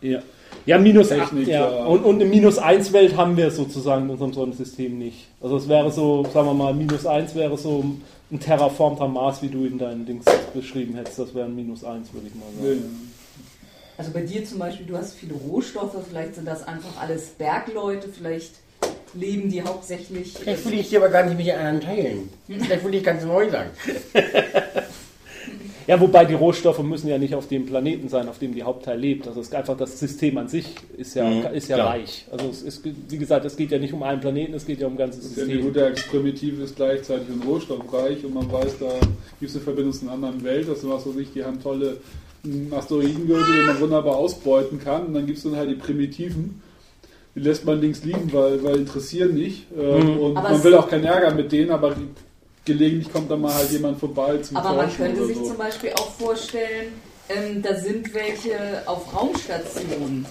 Speaker 1: Ja. Ja, minus
Speaker 5: Technik,
Speaker 1: ja.
Speaker 5: ja.
Speaker 1: Und, und eine minus 1 Welt haben wir sozusagen in unserem Sonnensystem nicht. Also es wäre so, sagen wir mal, minus 1 wäre so ein terraformter Mars, wie du in deinen Dings beschrieben hättest. Das wäre ein minus 1, würde ich mal
Speaker 5: Ja,
Speaker 1: sagen.
Speaker 3: Also bei dir zum Beispiel, du hast viele Rohstoffe, vielleicht sind das einfach alles Bergleute, vielleicht leben die hauptsächlich.
Speaker 4: Vielleicht will ich die aber gar nicht mit den anderen teilen. Vielleicht will ich ganz neu sein.
Speaker 1: Ja, wobei die Rohstoffe müssen ja nicht auf dem Planeten sein, auf dem die Hauptteil lebt. Also es ist einfach das System an sich ist ja,
Speaker 4: Mhm,
Speaker 1: ist ja
Speaker 4: klar.
Speaker 1: reich. Also es ist, wie gesagt, es geht ja nicht um einen Planeten, es geht ja um ein ganzes System.
Speaker 5: Nudex Primitiv ist gleichzeitig ein Rohstoffreich und man weiß, da gibt es eine Verbindung zu einer anderen Welt. Das was weiß ich, die haben tolle Asteroidengürtel, die man wunderbar ausbeuten kann. Und dann gibt es dann halt die Primitiven. Die lässt man links liegen, weil, weil interessieren nicht. Ähm,
Speaker 1: Mhm.
Speaker 5: Und
Speaker 3: Aber
Speaker 5: man will auch keinen Ärger mit denen, aber gelegentlich kommt da mal halt jemand vorbei zum
Speaker 3: Aber man
Speaker 5: Forschen
Speaker 3: könnte sich
Speaker 5: so.
Speaker 3: zum Beispiel auch vorstellen, ähm, da sind welche auf Raumstationen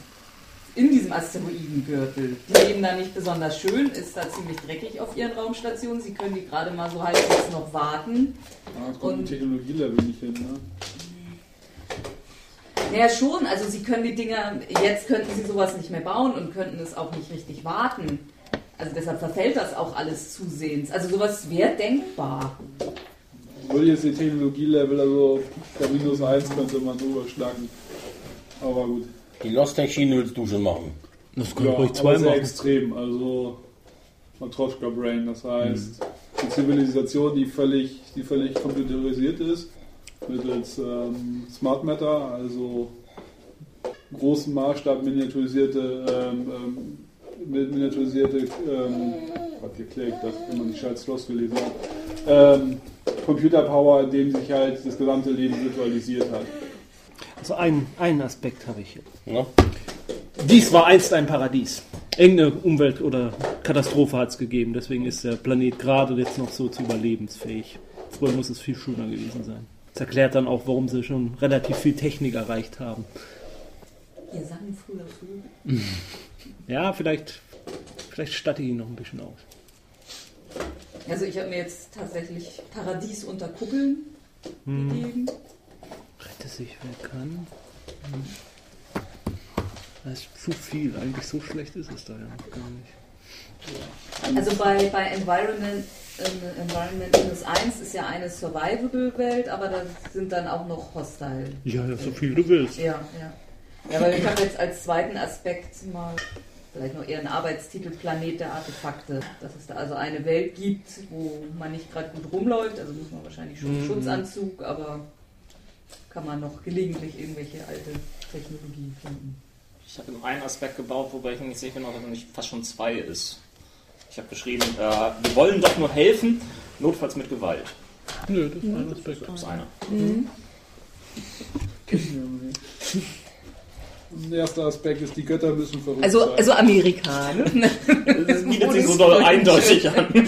Speaker 3: in diesem Asteroidengürtel. Die leben da nicht besonders schön, ist da ziemlich dreckig auf ihren Raumstationen. Sie können die gerade mal so halbwegs noch warten.
Speaker 5: Ah, kommt Technologielevel nicht hin. Ne?
Speaker 3: Naja, schon. Also sie können die Dinger, jetzt könnten sie sowas nicht mehr bauen und könnten es auch nicht richtig warten. Also deshalb verfällt das auch alles zusehends. Also sowas wäre denkbar.
Speaker 5: Ich will jetzt die Technologielevel, also der minus 1 könnte man drüber schlagen. Aber gut.
Speaker 4: Die Lost Schiene willst du schon machen.
Speaker 1: Das
Speaker 5: Ja, aber sehr extrem. Also Matroschka Brain, das heißt, die Zivilisation, die völlig, die völlig computerisiert ist, mittels ähm, Smart Matter, also großen Maßstab miniaturisierte, ähm, ähm, mi- miniaturisierte, ähm, Gott, wie erkläre ich das, wenn man die scheiß Slots gelesen hat, ähm, Computerpower, in dem sich halt das gesamte Leben virtualisiert hat.
Speaker 1: Also einen, einen Aspekt habe ich.
Speaker 4: Ja?
Speaker 1: Dies war einst ein Paradies. Irgendeine Umwelt- oder Katastrophe hat es gegeben, deswegen ist der Planet gerade jetzt noch so zu überlebensfähig. Früher muss es viel schöner gewesen sein. Das erklärt dann auch, warum sie schon relativ viel Technik erreicht haben.
Speaker 3: Ihr sang früher Vögel.
Speaker 1: Ja, vielleicht, vielleicht statte ich ihn noch ein bisschen aus.
Speaker 3: Also ich habe mir jetzt tatsächlich Paradies unter Kuppeln gegeben.
Speaker 1: Rette sich, wer kann. Hm. Das ist zu viel. Eigentlich so schlecht ist es da ja noch gar nicht.
Speaker 3: Also bei, bei Environment, ähm, Environment minus 1 ist ja eine Survivable-Welt, aber da sind dann auch noch Hostile.
Speaker 1: Ja, ja, so viel du willst.
Speaker 3: Ja, ja. Ja, weil ich habe jetzt als zweiten Aspekt mal vielleicht noch eher einen Arbeitstitel Planet der Artefakte. Dass es da also eine Welt gibt, wo man nicht gerade gut rumläuft, also muss man wahrscheinlich schon einen
Speaker 1: Mhm.
Speaker 3: Schutzanzug, aber kann man noch gelegentlich irgendwelche alte Technologie finden.
Speaker 2: Ich habe nur einen Aspekt gebaut, wobei ich mir nicht sicher bin, ob es nicht fast schon zwei ist. Ich habe geschrieben, äh, wir wollen doch nur helfen, notfalls mit Gewalt.
Speaker 1: Nö, das ist ein Aspekt.
Speaker 2: Das ist einer.
Speaker 5: Ein erster Aspekt ist, die Götter müssen verrückt
Speaker 3: Also,
Speaker 5: sein.
Speaker 3: also Amerika, ne?
Speaker 2: Das bietet sich so doll eindeutig an.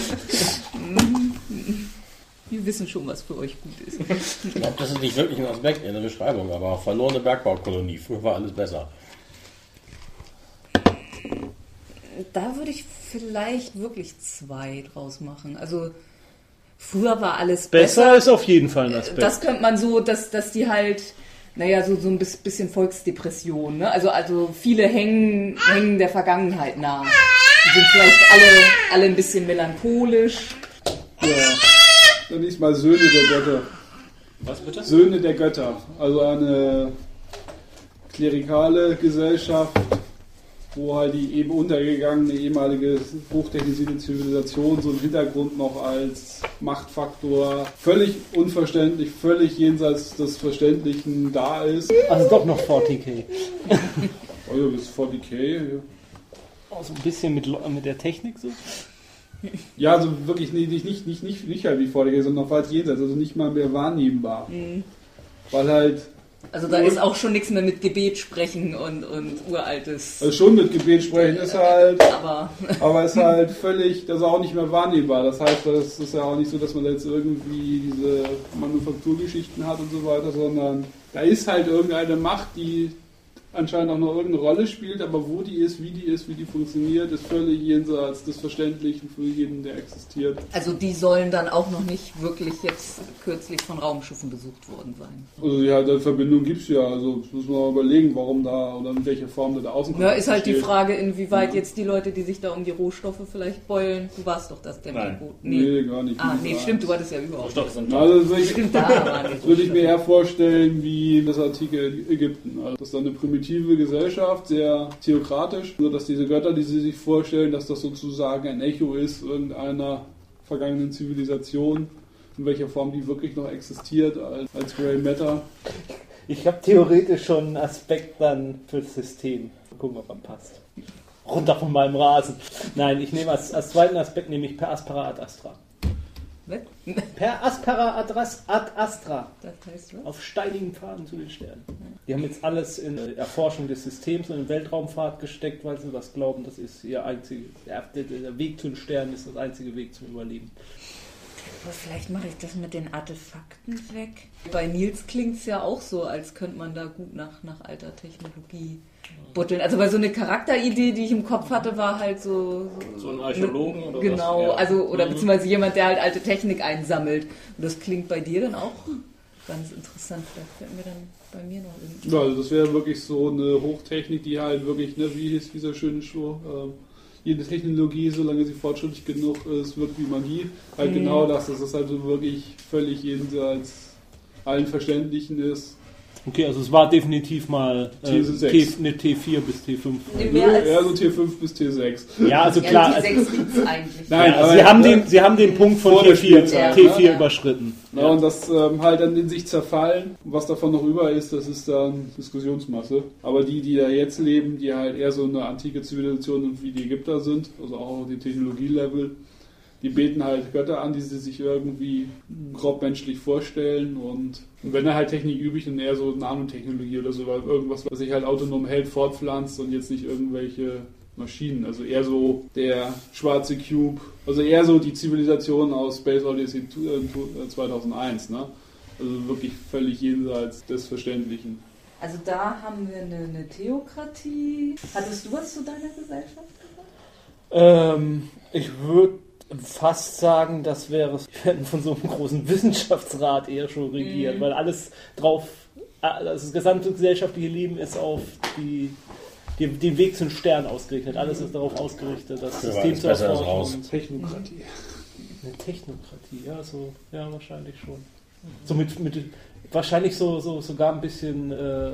Speaker 3: Wir wissen schon, was für euch gut ist.
Speaker 4: Ich glaube, das ist nicht wirklich ein Aspekt in der Beschreibung, aber verlorene Bergbaukolonie. Früher war alles besser.
Speaker 3: Da würde ich vielleicht wirklich zwei draus machen. Also früher war alles
Speaker 1: Besser
Speaker 3: besser.
Speaker 1: ist auf jeden Fall ein Aspekt.
Speaker 3: Das könnte man so, dass, dass die halt, naja, so, so ein bis- bisschen Volksdepression, ne? Also, also viele hängen, hängen der Vergangenheit nach. Die sind vielleicht alle, alle ein bisschen melancholisch.
Speaker 5: Ja. Dann nicht mal Söhne der Götter.
Speaker 2: Was bitte?
Speaker 5: Söhne der Götter. Also eine klerikale Gesellschaft, wo halt die eben untergegangene ehemalige hochtechnisierte Zivilisation so im Hintergrund noch als Machtfaktor völlig unverständlich, völlig jenseits des Verständlichen da ist.
Speaker 1: Also doch noch 40k.
Speaker 5: Also bis 40k.
Speaker 1: Auch so ein bisschen mit, mit der Technik so.
Speaker 5: Ja, also wirklich nicht, nicht, nicht, nicht, nicht, nicht halt wie 40k, sondern noch weit jenseits, also nicht mal mehr wahrnehmbar. Weil halt
Speaker 3: Also da ist auch schon nichts mehr mit Gebet sprechen und, und uraltes.
Speaker 5: Also schon mit Gebet sprechen ist halt,
Speaker 3: Aber
Speaker 5: aber ist halt völlig, das ist auch nicht mehr wahrnehmbar. Das heißt, das ist ja auch nicht so, dass man da jetzt irgendwie diese Manufakturgeschichten hat und so weiter, sondern da ist halt irgendeine Macht, die anscheinend auch noch irgendeine Rolle spielt, aber wo die ist, wie die ist, wie die funktioniert, ist völlig jenseits des Verständlichen für jeden, der existiert.
Speaker 3: also die sollen dann auch noch nicht wirklich jetzt kürzlich von Raumschiffen besucht worden sein.
Speaker 5: Also ja, die Verbindung gibt es ja, also das muss man mal überlegen, warum da oder in welcher Form da der Außen
Speaker 3: Ja, ist halt die Frage, inwieweit jetzt die Leute, die sich da um die Rohstoffe vielleicht beulen. Du warst doch das, der
Speaker 2: Nein.
Speaker 3: Boot.
Speaker 5: Nee, gar nicht.
Speaker 3: Ah, nee, stimmt, du hattest ja überhaupt.
Speaker 2: Rohstoffe sind
Speaker 5: Also das würde ich,
Speaker 3: Stimmt, da
Speaker 5: würde ich mir eher vorstellen wie das antike Ägypten. Also das ist dann eine primitive Gesellschaft, sehr theokratisch, nur dass diese Götter, die sie sich vorstellen, dass das sozusagen ein Echo ist irgendeiner vergangenen Zivilisation, in welcher Form die wirklich noch existiert als, als Grey Matter.
Speaker 1: Ich habe theoretisch schon einen Aspekt dann fürs System. Mal gucken, ob er passt. Runter von meinem Rasen. Nein, ich nehme als, als zweiten Aspekt nehme ich per Aspera ad Astra.
Speaker 3: Was?
Speaker 1: Per Aspera ad, Ras- ad Astra.
Speaker 3: Das heißt was?
Speaker 1: Auf steinigen Pfaden zu den Sternen. Die haben jetzt alles in Erforschung des Systems und in Weltraumfahrt gesteckt, weil sie das glauben, das ist ihr einziges. Der, der Weg zu den Sternen ist das einzige Weg zum Überleben.
Speaker 3: Aber vielleicht mache ich das mit den Artefakten weg. Bei Nils klingt es ja auch so, als könnte man da gut nach, nach alter Technologie butteln. Also bei so eine Charakteridee, die ich im Kopf hatte, war halt so...
Speaker 2: So ein Archäologen oder was?
Speaker 3: Genau,
Speaker 2: Ja.
Speaker 3: also oder
Speaker 2: Mhm.
Speaker 3: beziehungsweise jemand, der halt alte Technik einsammelt. Und das klingt bei dir dann auch ganz interessant. Vielleicht fällt mir dann bei mir noch irgendwie...
Speaker 5: Ja, also das wäre wirklich so eine Hochtechnik, die halt wirklich, ne, wie hieß dieser schöne Spruch, ähm, jede Technologie, solange sie fortschrittlich genug ist, wirkt wie Magie. Halt
Speaker 3: Mhm.
Speaker 5: genau das, dass es halt so wirklich völlig jenseits allen Verständlichen ist.
Speaker 1: Okay, also es war definitiv mal äh, T, eine T4 bis T5.
Speaker 3: Nee, mehr als-
Speaker 5: Eher so T5 bis T6.
Speaker 1: Ja, also
Speaker 3: Ja,
Speaker 1: klar. Also,
Speaker 3: sechs gibt's eigentlich.
Speaker 5: Nein,
Speaker 1: ja, also sie, haben
Speaker 5: ne?
Speaker 1: den, sie haben den Punkt von
Speaker 5: Vor der
Speaker 1: T4,
Speaker 5: Spielzeit,
Speaker 1: T4
Speaker 3: ne?
Speaker 1: überschritten.
Speaker 5: Ja, und das ähm, halt dann in sich zerfallen. Was davon noch über ist, das ist dann Diskussionsmasse. Aber die, die da jetzt leben, die halt eher so eine antike Zivilisation wie die Ägypter sind, also auch auf die Technologielevel, die beten halt Götter an, die sie sich irgendwie grobmenschlich vorstellen. Und, und wenn er halt Technik übrig, dann eher so Nanotechnologie oder so, weil irgendwas, was sich halt autonom hält, fortpflanzt und jetzt nicht irgendwelche Maschinen. Also eher so der schwarze Cube, also eher so die Zivilisation aus Space Odyssey äh, 2001, ne? Also wirklich völlig jenseits des Verständlichen.
Speaker 3: Also da haben wir eine, eine Theokratie. Hattest du was zu deiner Gesellschaft gesagt?
Speaker 1: Ähm, ich würde fast sagen, das wäre, wir werden von so einem großen Wissenschaftsrat eher schon regiert,
Speaker 3: Mhm.
Speaker 1: weil alles drauf, also das gesamte gesellschaftliche Leben ist auf die, die, den Weg zu den Sternen ausgerichtet. Alles ist darauf ausgerichtet, das
Speaker 4: war
Speaker 1: System zu erforschen. und-
Speaker 5: Technokratie.
Speaker 1: Eine Technokratie, ja, so, ja, wahrscheinlich schon. So mit, mit wahrscheinlich so, so sogar ein bisschen, äh, äh,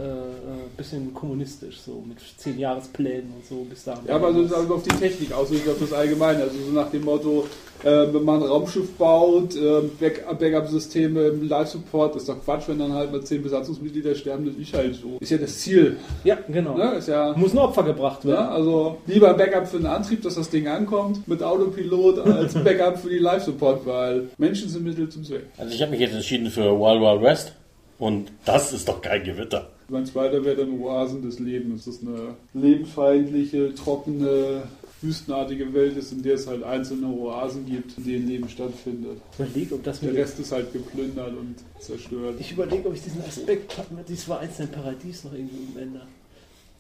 Speaker 1: bisschen kommunistisch, so mit zehn Jahresplänen und so bis dahin.
Speaker 5: Ja, aber also also auf die Technik aus, nicht auf das Allgemeine. Also so nach dem Motto, äh, wenn man ein Raumschiff baut, äh, Back- Backup-Systeme im Live-Support, ist doch Quatsch, wenn dann halt mal zehn Besatzungsmitglieder sterben, das ist halt so. Ist ja das Ziel.
Speaker 1: ja, genau.
Speaker 5: Ne? Ist ja,
Speaker 1: Muss ein Opfer gebracht werden.
Speaker 5: ja, also lieber Backup für den Antrieb, dass das Ding ankommt, mit Autopilot, als Backup für die Live-Support, weil Menschen sind Mittel zum Zweck.
Speaker 4: Also ich habe mich jetzt entschieden für Wild Wild West und das ist doch kein Gewitter.
Speaker 5: Mein zweiter wäre dann Oasen des Lebens. Das ist eine lebensfeindliche, trockene, wüstenartige Welt ist, in der es halt einzelne Oasen gibt, in denen Leben stattfindet.
Speaker 1: Ich überlege, ob das
Speaker 5: Der Rest ist halt geplündert und zerstört.
Speaker 1: Ich überlege, ob ich diesen Aspekt mit diesem einzelnen Paradies noch irgendwie umändere.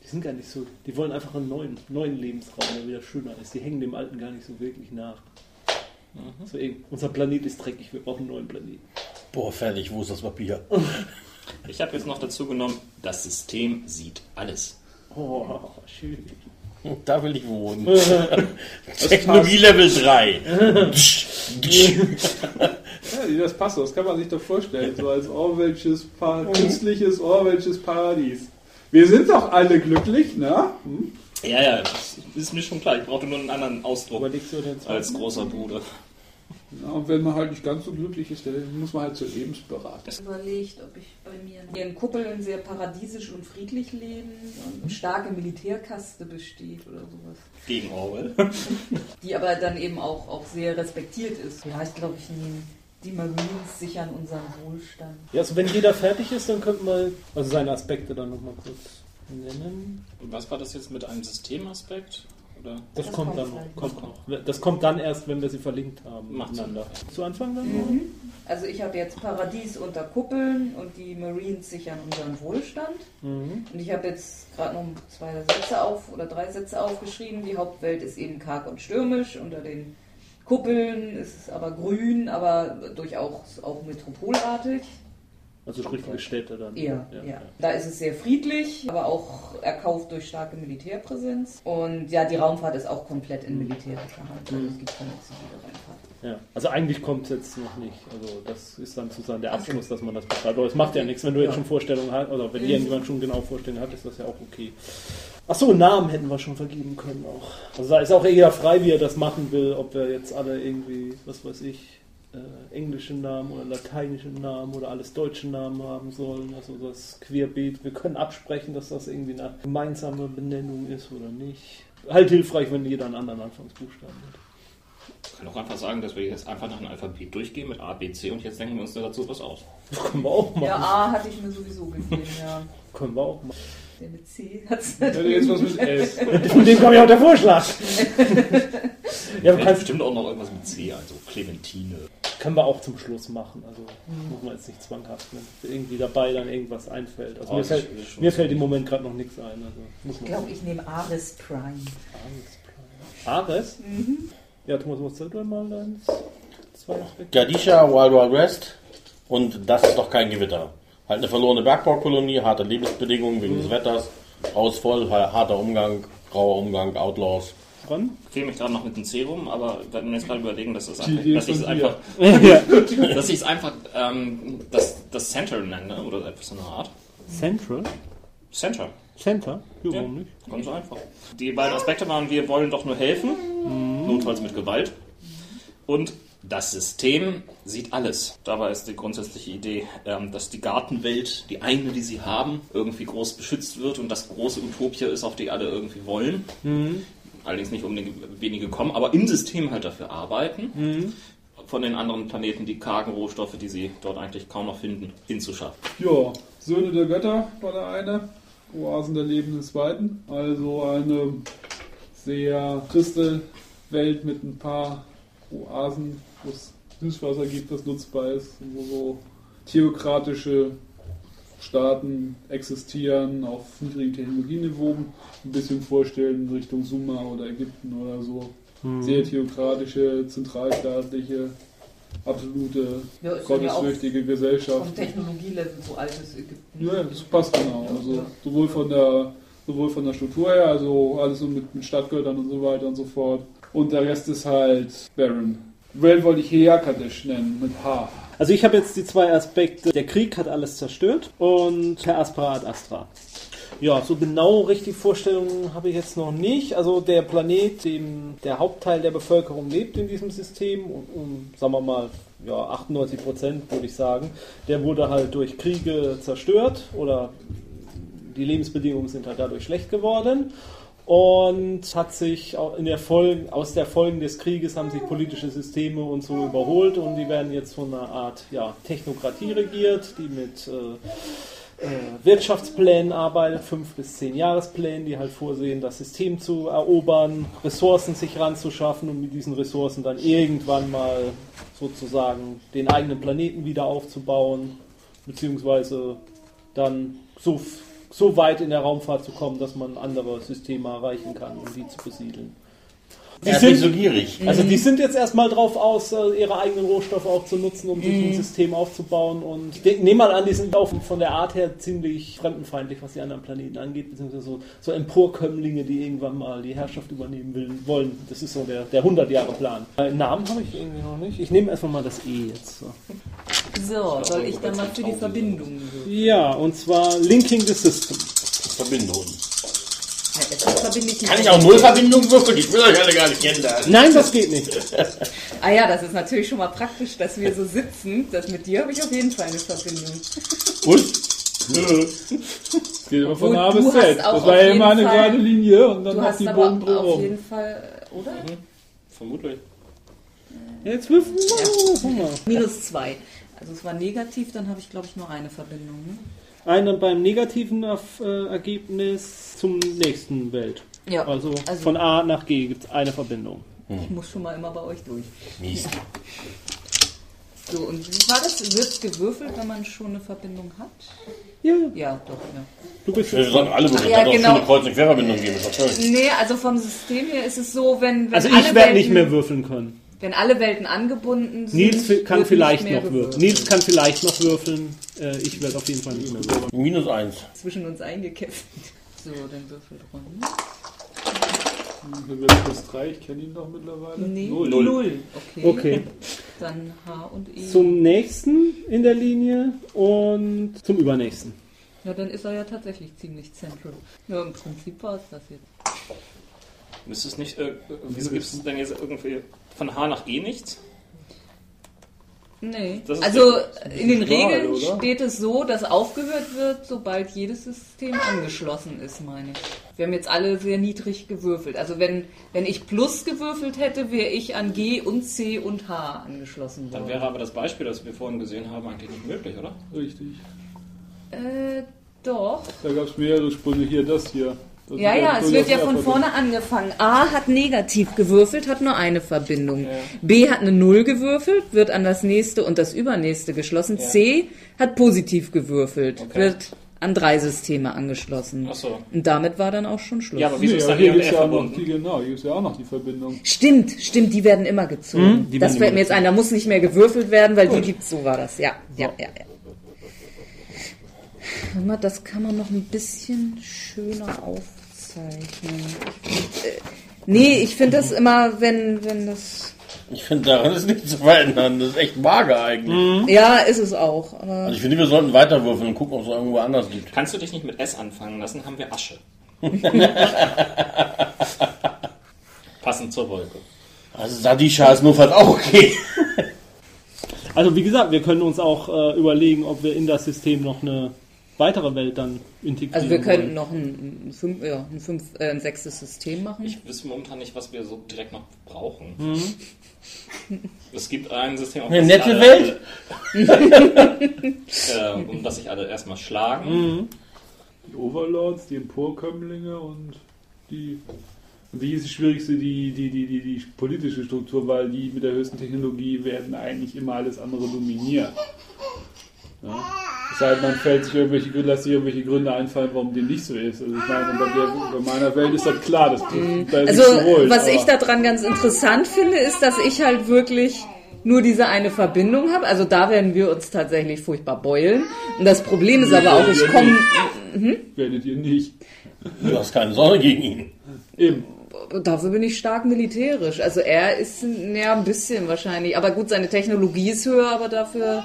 Speaker 1: Die sind gar nicht so. Die wollen einfach einen neuen, neuen Lebensraum, der wieder schöner ist. Die hängen dem alten gar nicht so wirklich nach. So, ey, unser Planet ist dreckig, wir brauchen einen neuen Planeten.
Speaker 4: Boah, fertig, wo ist das Papier?
Speaker 2: Ich habe jetzt noch dazu genommen, das System sieht alles.
Speaker 1: Oh, schön.
Speaker 4: Da will ich wohnen. Technologie-Level 3.
Speaker 5: Ja, das passt, das kann man sich doch vorstellen. So als Orwellsches, pa künstliches Orwellsches Paradies. Wir sind doch alle glücklich, ne? Hm?
Speaker 2: Ja, ja, das ist mir schon klar. Ich brauchte nur einen anderen Ausdruck
Speaker 1: Überlegst du den
Speaker 2: als großer Bruder.
Speaker 5: Ja, und wenn man halt nicht ganz so glücklich ist, dann muss man halt zur Lebensberatung.
Speaker 3: Ich habe überlegt, ob ich bei mir hier in Kuppeln sehr paradiesisch und friedlich leben und eine starke Militärkaste besteht oder sowas.
Speaker 2: Gegen Orwell.
Speaker 3: Die aber dann eben auch, auch sehr respektiert ist. Ja, ich glaube, ich nehme die Marines sichern unseren Wohlstand.
Speaker 1: Ja, also wenn jeder fertig ist, dann könnten wir also seine Aspekte dann nochmal kurz nennen.
Speaker 2: Und was war das jetzt mit einem Systemaspekt? Oder?
Speaker 1: Das,
Speaker 3: Das
Speaker 1: kommt
Speaker 3: kommt
Speaker 1: dann
Speaker 3: halt.
Speaker 1: kommt noch. Das kommt dann erst, wenn wir sie verlinkt haben
Speaker 2: Macht
Speaker 1: miteinander. Zu Anfang dann?
Speaker 3: Mhm. Also ich habe jetzt Paradies unter Kuppeln und die Marines sichern unseren Wohlstand.
Speaker 1: Mhm.
Speaker 3: Und ich habe jetzt gerade noch zwei Sätze auf oder drei Sätze aufgeschrieben. Die Hauptwelt ist eben karg und stürmisch. Unter den Kuppeln ist es aber grün, aber durchaus auch metropolartig.
Speaker 1: Also richtige Städte dann.
Speaker 3: Eher, ja, Da ist es sehr friedlich, aber auch erkauft durch starke Militärpräsenz. Und ja, die Raumfahrt ist auch komplett in militärischer Hand. Also es gibt keine zivile Raumfahrt.
Speaker 1: Ja, also eigentlich kommt es jetzt noch nicht. Also das ist dann sozusagen der Abschluss, dass man das beschreibt. Aber es macht ja nichts, wenn du jetzt
Speaker 3: Ja.
Speaker 1: schon Vorstellungen hast, oder wenn
Speaker 3: Mhm.
Speaker 1: irgendjemand schon genau Vorstellungen hat, ist das ja auch okay. Achso, Namen hätten wir schon vergeben können auch. Also da ist auch eher frei, wie er das machen will, ob wir jetzt alle irgendwie, was weiß ich, äh, englische Namen oder lateinische Namen oder alles deutsche Namen haben sollen. Also das Querbeet. Wir können absprechen, dass das irgendwie eine gemeinsame Benennung ist oder nicht. Halt hilfreich, wenn jeder einen anderen Anfangsbuchstaben hat.
Speaker 2: Ich kann auch einfach sagen, dass wir jetzt einfach nach einem Alphabet durchgehen mit A, B, C und jetzt denken wir uns dazu was aus.
Speaker 1: Können wir auch machen.
Speaker 3: Ja, A hatte ich mir sowieso gegeben, ja.
Speaker 1: Können wir auch machen.
Speaker 3: Der mit C hat es
Speaker 5: jetzt was mit S.
Speaker 1: Von dem kam ja auch der Vorschlag. ja, wir kannst,
Speaker 2: bestimmt auch noch irgendwas mit C, also Clementine.
Speaker 1: Können wir auch zum Schluss machen. Also muss man jetzt nicht zwanghaft, wenn irgendwie dabei dann irgendwas einfällt. Also
Speaker 2: Oh,
Speaker 1: mir, fällt, mir fällt im Moment gerade noch nichts ein. Also muss
Speaker 3: Ich
Speaker 1: man
Speaker 3: glaube, ich nehme Ares Prime.
Speaker 1: Ares? Ja, Thomas, was du mal dein zwei Aspekte?
Speaker 4: Gadisha, Wild Wild West und das ist doch kein Gewitter. Halt eine verlorene Bergbaukolonie, harte Lebensbedingungen wegen des Wetters, voll, ha- harter Umgang, grauer Umgang, Outlaws.
Speaker 1: Dran?
Speaker 2: Ich quäle mich gerade noch mit dem C rum, aber wir werden jetzt gerade überlegen, dass, das einfach, dass ich es einfach,
Speaker 1: ja.
Speaker 2: dass ich es einfach ähm, das, das Center nenne oder etwas in der Art.
Speaker 1: Central?
Speaker 2: Center.
Speaker 1: Center? Ja,
Speaker 2: Ja.
Speaker 1: warum nicht?
Speaker 2: Ganz so einfach. Die beiden Aspekte waren, wir wollen doch nur helfen, notfalls mit Gewalt. Und das System sieht alles. Dabei ist die grundsätzliche Idee, ähm, dass die Gartenwelt, die eine, die sie haben, irgendwie groß beschützt wird und das große Utopia ist, auf die alle irgendwie wollen. Allerdings nicht unbedingt wenige kommen, aber im System halt dafür arbeiten. Von den anderen Planeten die kargen Rohstoffe, die sie dort eigentlich kaum noch finden, hinzuschaffen.
Speaker 5: Ja, Söhne der Götter war der eine, Oasen der lebenden Zweiten. Also eine sehr triste Welt mit ein paar Oasen, wo es Süßwasser gibt, das nutzbar ist, wo so theokratische Staaten existieren auf niedrigen Technologieniveau. Ein bisschen vorstellen Richtung Sumer oder Ägypten oder so. Sehr theokratische, zentralstaatliche, absolute,
Speaker 3: Ja, dann ja
Speaker 5: gottesfürchtige Gesellschaft.
Speaker 3: vom Technologielevel so altes Ägypten.
Speaker 5: Ja, das passt genau. Also
Speaker 3: Ja.
Speaker 5: sowohl von der sowohl von der Struktur her, also alles so mit, mit Stadtgöttern und so weiter und so fort. Und der Rest ist halt Baron. Welt wollte ich Heakadesh nennen, mit H.
Speaker 1: Also ich habe jetzt die zwei Aspekte. Der Krieg hat alles zerstört und Per Aspera ad Astra. Ja, so genau richtig Vorstellungen habe ich jetzt noch nicht. Also der Planet, dem der Hauptteil der Bevölkerung lebt in diesem System, um, um sagen wir mal, ja, 98 Prozent würde ich sagen, der wurde halt durch Kriege zerstört oder die Lebensbedingungen sind halt dadurch schlecht geworden. Und hat sich in der Folge, aus der Folgen des Krieges haben sich politische Systeme und so überholt und die werden jetzt von einer Art ja, Technokratie regiert, die mit äh, äh, Wirtschaftsplänen arbeitet, fünf bis zehn Jahresplänen, die halt vorsehen, das System zu erobern, Ressourcen sich ranzuschaffen und mit diesen Ressourcen dann irgendwann mal sozusagen den eigenen Planeten wieder aufzubauen, beziehungsweise dann so, so weit in der Raumfahrt zu kommen, dass man andere Systeme erreichen kann, um die zu besiedeln. Die sind,
Speaker 4: so gierig.
Speaker 1: also die sind jetzt erstmal drauf aus, äh, ihre eigenen Rohstoffe auch zu nutzen, um sich ein System aufzubauen. Und ich nehme mal an, die sind auch von der Art her ziemlich fremdenfeindlich, was die anderen Planeten angeht, beziehungsweise so, so Emporkömmlinge, die irgendwann mal die Herrschaft übernehmen will, wollen. Das ist so der, der 100-Jahre-Plan. Äh, Namen habe ich irgendwie noch nicht. Ich nehme erstmal mal das E jetzt. So.
Speaker 3: So, soll ich dann mal für die Verbindungen wirken?
Speaker 1: Ja, und zwar Linking the System.
Speaker 4: Verbindungen.
Speaker 3: Ja, das verbinde ich nicht.
Speaker 4: Kann ich auch Nullverbindungen würfeln? Ich will euch alle gar nicht kennenlernen.
Speaker 1: Nein, das geht nicht.
Speaker 3: Ah ja, das ist natürlich schon mal praktisch, dass wir so sitzen. Das mit dir habe ich auf jeden Fall eine Verbindung.
Speaker 4: Und?
Speaker 5: Geht immer von A bis Z. Das war
Speaker 3: auf
Speaker 5: ja immer eine
Speaker 3: Fall-
Speaker 5: gerade Linie und dann
Speaker 3: Du
Speaker 5: noch
Speaker 3: hast
Speaker 5: die Bogen
Speaker 3: auf
Speaker 5: drumherum.
Speaker 3: jeden Fall, oder?
Speaker 2: Vermutlich.
Speaker 1: Jetzt wirf mal.
Speaker 3: Minus zwei. Also es war negativ, dann habe ich glaube ich nur eine Verbindung. Ne?
Speaker 1: Eine beim negativen äh, Ergebnis zum nächsten Welt.
Speaker 3: Ja,
Speaker 1: Also,
Speaker 3: also-
Speaker 1: von A nach G gibt es eine Verbindung.
Speaker 3: Ich muss schon mal immer bei euch durch.
Speaker 4: Mies.
Speaker 3: So, und wie war das? Wird gewürfelt, wenn man schon eine Verbindung hat?
Speaker 1: Ja,
Speaker 3: Ja, doch, ja.
Speaker 1: du bist jetzt.
Speaker 4: sollten alle würfeln.
Speaker 3: ja, genau.
Speaker 4: viele Kreuz- und geben. Ist doch schön.
Speaker 3: Nee, also vom System her ist es so, wenn, wenn
Speaker 1: Also
Speaker 3: alle
Speaker 1: ich werde nicht mehr würfeln können.
Speaker 3: Wenn alle Welten angebunden sind.
Speaker 1: Nils kann vielleicht noch würfeln. Nils kann vielleicht noch würfeln. Äh, ich werde auf jeden Fall nicht mehr würfeln.
Speaker 4: Minus eins.
Speaker 3: Zwischen uns eingekämpft. So, dann würfelt rum.
Speaker 5: Hier wird plus 3, ich kenne ihn doch mittlerweile.
Speaker 3: Nee,
Speaker 5: Null.
Speaker 3: null. Okay.
Speaker 1: Okay.
Speaker 3: Dann H und E.
Speaker 1: Zum nächsten in der Linie und zum übernächsten.
Speaker 3: ja, dann ist er ja tatsächlich ziemlich central. Ja, im Prinzip war es das jetzt.
Speaker 2: Ist es nicht, äh, wieso gibt es denn jetzt irgendwie von H nach E nichts?
Speaker 3: Nee. Also in den Regeln
Speaker 5: oder?
Speaker 3: steht es so, dass aufgehört wird, sobald jedes System angeschlossen ist, meine ich. Wir haben jetzt alle sehr niedrig gewürfelt. Also wenn, wenn ich Plus gewürfelt hätte, wäre ich an G und C und H angeschlossen
Speaker 2: Dann
Speaker 3: worden.
Speaker 2: wäre aber das Beispiel, das wir vorhin gesehen haben, eigentlich nicht möglich, oder?
Speaker 5: Richtig.
Speaker 3: Äh, doch.
Speaker 5: Da gab es mehrere Sprünge. Hier, das hier. Das
Speaker 3: Ja,
Speaker 5: ist
Speaker 3: ja, es wird ja von vorne angefangen. A hat negativ gewürfelt, hat nur eine Verbindung.
Speaker 2: Ja.
Speaker 3: B hat eine Null gewürfelt, wird an das nächste und das übernächste geschlossen.
Speaker 2: Ja.
Speaker 3: C hat positiv gewürfelt,
Speaker 2: Okay.
Speaker 3: wird an drei Systeme angeschlossen.
Speaker 2: Ach so.
Speaker 3: Und damit war dann auch schon Schluss.
Speaker 2: Ja, aber wieso
Speaker 5: Nee,
Speaker 2: ist dann
Speaker 5: hier
Speaker 2: E und F
Speaker 5: ja auch noch
Speaker 2: verbunden?
Speaker 5: die, genau, hier es ja auch noch die Verbindung.
Speaker 3: Stimmt, stimmt, die werden immer gezogen.
Speaker 1: Hm, die
Speaker 3: das fällt mir jetzt ein, da muss nicht mehr gewürfelt werden, weil die gibt's, so war das. Ja, ja, ja, ja. Das kann man noch ein bisschen schöner aufzeichnen. Ich find, äh, nee, ich finde das immer, wenn, wenn das.
Speaker 4: Ich finde, daran ist nichts zu verändern. Das ist echt mager eigentlich.
Speaker 3: Ja, ist es auch. Aber
Speaker 4: Also ich finde, wir sollten weiter würfeln und gucken, ob es irgendwo anders gibt.
Speaker 2: Kannst du dich nicht mit S anfangen lassen, haben wir Asche. Passend zur Wolke.
Speaker 4: Also Sadisha ist nur fast auch okay.
Speaker 1: Also wie gesagt, wir können uns auch äh, überlegen, ob wir in das System noch eine weitere Welt dann integrieren
Speaker 3: also wir könnten noch ein, ein, fünf, ja, ein, fünf, äh, ein sechstes System machen.
Speaker 2: Ich wüsste momentan nicht, was wir so direkt noch brauchen.
Speaker 3: Mhm.
Speaker 2: Es gibt ein System, auf
Speaker 4: Eine
Speaker 2: das
Speaker 4: nette
Speaker 2: alle,
Speaker 4: Welt.
Speaker 2: Äh, um das sich alle erstmal schlagen.
Speaker 3: Mhm.
Speaker 5: Die Overlords, die Emporkömmlinge und die. Und die ist die schwierigste, die, die, die, die, die politische Struktur, weil die mit der höchsten Technologie werden eigentlich immer alles andere dominieren. Ja? Es sei denn, man fällt sich irgendwelche Gründe, lässt sich irgendwelche Gründe einfallen, warum dem nicht so ist. Also ich meine, bei, der, bei meiner Welt ist das klar, das da ist
Speaker 3: Also,
Speaker 5: nicht so ruhig,
Speaker 3: was ich daran ganz interessant finde, ist, dass ich halt wirklich nur diese eine Verbindung habe. Also da werden wir uns tatsächlich furchtbar beulen. Und das Problem ist aber auch, ich komme,
Speaker 5: werdet ihr nicht.
Speaker 4: Du hast keine Sonne gegen ihn.
Speaker 5: Eben.
Speaker 3: dafür bin ich stark militärisch. Also er ist, ja, ein bisschen wahrscheinlich. Aber gut, seine Technologie ist höher, aber dafür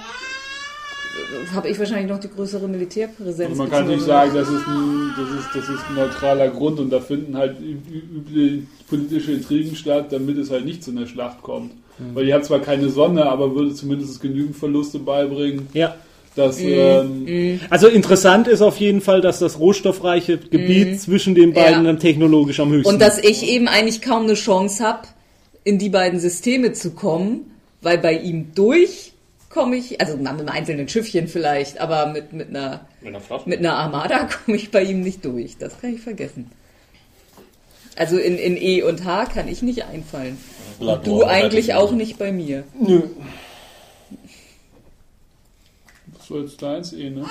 Speaker 3: habe ich wahrscheinlich noch die größere Militärpräsenz.
Speaker 5: Also man kann nicht sagen, das ist, ein, das, ist, das ist ein neutraler Grund und da finden halt üble politische Intrigen statt, damit es halt nicht zu einer Schlacht kommt. Weil die hat zwar keine Sonne, aber würde zumindest genügend Verluste beibringen,
Speaker 1: Ja.
Speaker 5: dass
Speaker 3: Mhm.
Speaker 5: ähm,
Speaker 1: Also interessant ist auf jeden Fall, dass das rohstoffreiche Gebiet zwischen den beiden
Speaker 3: Mhm. Ja.
Speaker 1: dann technologisch am höchsten
Speaker 3: Und dass ich eben eigentlich kaum eine Chance habe, in die beiden Systeme zu kommen, weil bei ihm durch komme ich, also mit einem einzelnen Schiffchen vielleicht, aber mit, mit, einer,
Speaker 2: Mit einer
Speaker 3: mit einer Armada komme ich bei ihm nicht durch. Das kann ich vergessen. Also in, in E und H kann ich nicht einfallen. Du eigentlich auch nicht bei mir.
Speaker 1: Nö.
Speaker 5: was soll jetzt deins eh, ne?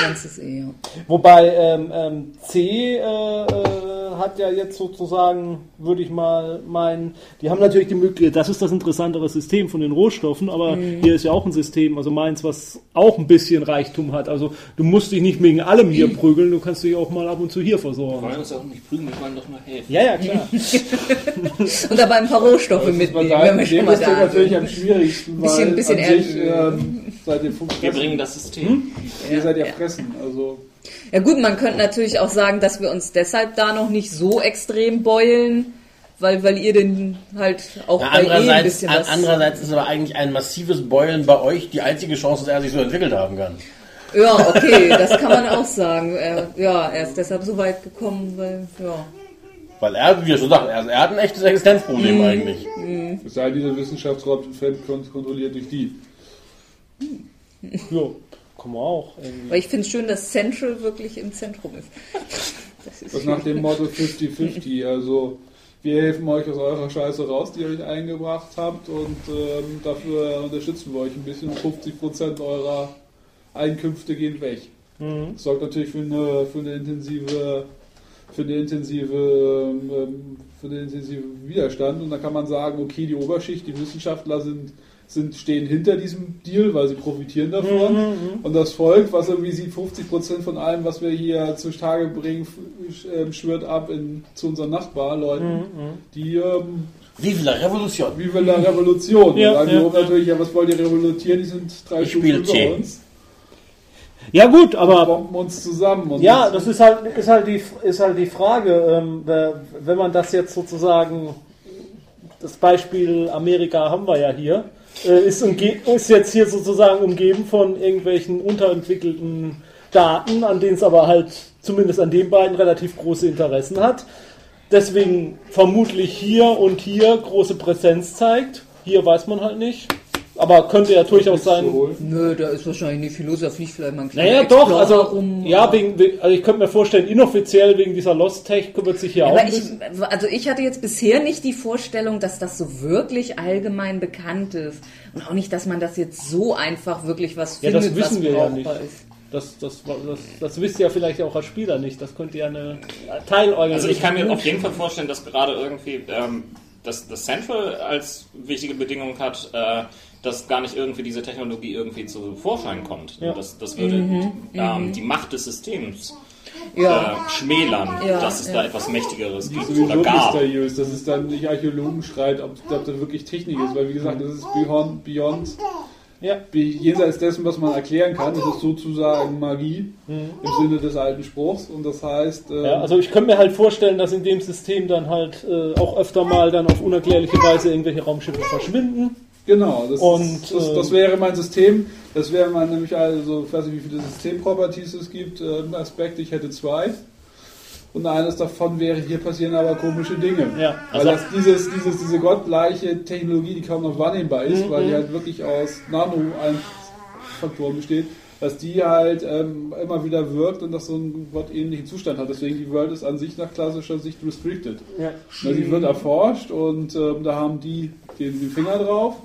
Speaker 3: Ganzes E, ja.
Speaker 1: Wobei ähm, ähm, C äh, äh, hat ja jetzt sozusagen, würde ich mal meinen, die haben natürlich die Möglichkeit, das ist das interessantere System von den Rohstoffen, aber hier ist ja auch ein System, also meins, was auch ein bisschen Reichtum hat. Also du musst dich nicht wegen allem hier prügeln, du kannst dich auch mal ab und zu hier
Speaker 2: Wir
Speaker 1: versorgen.
Speaker 2: wollen uns auch nicht prügeln, wir wollen doch nur helfen.
Speaker 1: Ja, ja, klar.
Speaker 3: Und dabei ein paar Rohstoffe
Speaker 5: ist
Speaker 3: mitnehmen, wenn wir schon mal
Speaker 5: ist
Speaker 3: da
Speaker 5: natürlich
Speaker 3: sind.
Speaker 5: am schwierigsten,
Speaker 3: Bisschen-
Speaker 5: weil
Speaker 3: bisschen
Speaker 5: an sich, ähm, seid ihr fressen.
Speaker 2: Wir bringen das System.
Speaker 5: Ihr seid ja fressen. Also
Speaker 3: Ja gut, man könnte natürlich auch sagen, dass wir uns deshalb da noch nicht so extrem beulen, weil, weil ihr denn halt auch
Speaker 4: Ja,
Speaker 3: bei eh ein
Speaker 4: andererseits,
Speaker 3: bisschen
Speaker 4: an-
Speaker 3: was...
Speaker 4: andererseits ist aber eigentlich ein massives Beulen bei euch die einzige Chance, dass er sich so entwickelt haben kann.
Speaker 3: Ja, okay, das kann man auch sagen. Er, ja, er ist deshalb so weit gekommen, weil, ja.
Speaker 4: Weil er, wie er schon sagt, er, er hat ein echtes Existenzproblem
Speaker 3: Mhm.
Speaker 4: eigentlich.
Speaker 5: es sei dieser Wissenschaftsraum kontrolliert durch die.
Speaker 1: Ja, kann man auch. irgendwie.
Speaker 3: Weil ich finde es schön, dass Central wirklich im Zentrum ist. Das ist
Speaker 5: Das nach dem Motto 50-50. Also wir helfen euch aus eurer Scheiße raus, die ihr euch eingebracht habt und ähm, dafür unterstützen wir euch ein bisschen. 50% eurer Einkünfte gehen weg. Das sorgt natürlich für eine, für eine intensive für eine intensive ähm, für einen intensiven Widerstand und da kann man sagen, okay, die Oberschicht, die Wissenschaftler sind sind, stehen hinter diesem Deal, weil sie profitieren davon. Und das Volk, was irgendwie sieht, 50% von allem, was wir hier zutage bringen, ähm, schwört ab in, zu unseren Nachbarleuten. Die, ähm,
Speaker 4: Vive la Revolution.
Speaker 5: wie will der Revolution?
Speaker 1: Ja,
Speaker 5: Ja, sagen
Speaker 1: ja, ja.
Speaker 5: natürlich, ja, was wollt ihr revolutionieren? Die sind drei
Speaker 4: spiel
Speaker 5: über uns.
Speaker 1: Ja gut, aber
Speaker 5: Bomben uns zusammen. Und
Speaker 1: ja, das ist halt, ist halt, die, ist halt die Frage, ähm, wenn man das jetzt sozusagen, das Beispiel Amerika haben wir ja hier, ist, umge ist jetzt hier sozusagen umgeben von irgendwelchen unterentwickelten Daten, an denen es aber halt zumindest an den beiden relativ große Interessen hat. Deswegen vermutlich hier und hier große Präsenz zeigt. Hier weiß man halt nicht. Aber könnte ja durchaus sein.
Speaker 3: Nö, da ist wahrscheinlich nicht viel los, da fliegt vielleicht mal ein kleiner
Speaker 1: Naja, doch,
Speaker 3: Explorer
Speaker 1: also,
Speaker 3: rum,
Speaker 1: ja, wegen, also ich könnte mir vorstellen, inoffiziell wegen dieser Lost Tech kümmert sich hier auch
Speaker 3: Aber
Speaker 1: ein
Speaker 3: ich, also ich hatte jetzt bisher nicht die Vorstellung, dass das so wirklich allgemein bekannt ist. Und auch nicht, dass man das jetzt so einfach wirklich was
Speaker 1: Ja,
Speaker 3: findet,
Speaker 1: das wissen
Speaker 3: was
Speaker 1: wir ja
Speaker 3: brauchbar
Speaker 1: nicht.
Speaker 3: ist.
Speaker 1: Das, das, das, das wisst ihr ja vielleicht auch als Spieler nicht. Das könnte ja eine Teilorganisation
Speaker 2: Also ich kann mir auf jeden Fall vorstellen, dass gerade irgendwie ähm, das, das Central als wichtige Bedingung hat, äh, dass gar nicht irgendwie diese Technologie irgendwie zu Vorschein kommt.
Speaker 1: Ja.
Speaker 2: Das, das würde ähm, die Macht des Systems
Speaker 3: Ja.
Speaker 2: äh, schmälern,
Speaker 3: Ja,
Speaker 2: dass es
Speaker 3: ja.
Speaker 2: da etwas Mächtigeres
Speaker 5: Die
Speaker 2: gibt oder gab.
Speaker 5: mysteriös, dass es dann nicht Archäologenstreit, ob, ob das wirklich Technik ist, weil wie gesagt, das ist beyond, beyond
Speaker 1: Ja.
Speaker 5: be- jenseits dessen, was man erklären kann, das ist sozusagen Magie im Sinne des alten Spruchs und das heißt, ähm,
Speaker 1: Mhm. Ja, also ich könnte mir halt vorstellen, dass in dem System dann halt äh, auch öfter mal dann auf unerklärliche Weise irgendwelche Raumschiffe verschwinden.
Speaker 5: Genau, das,
Speaker 1: Und,
Speaker 5: ist, das,
Speaker 1: äh,
Speaker 5: das wäre mein System. Das wäre mein nämlich also, ich weiß nicht, wie viele Systemproperties es gibt, äh, Aspekte, ich hätte zwei. Und eines davon wäre, hier passieren aber komische Dinge.
Speaker 1: Ja,
Speaker 5: Weil
Speaker 1: also-
Speaker 5: das dieses, dieses, diese gottgleiche Technologie, die kaum noch wahrnehmbar ist,
Speaker 1: Mhm.
Speaker 5: weil die halt wirklich aus Nano-Faktoren besteht, dass die halt ähm, immer wieder wirkt und das so einen gottähnlichen Zustand hat. Deswegen die World ist an sich nach klassischer Sicht restricted.
Speaker 1: Ja.
Speaker 5: Weil sie wird erforscht und ähm, da haben die den, den Finger drauf.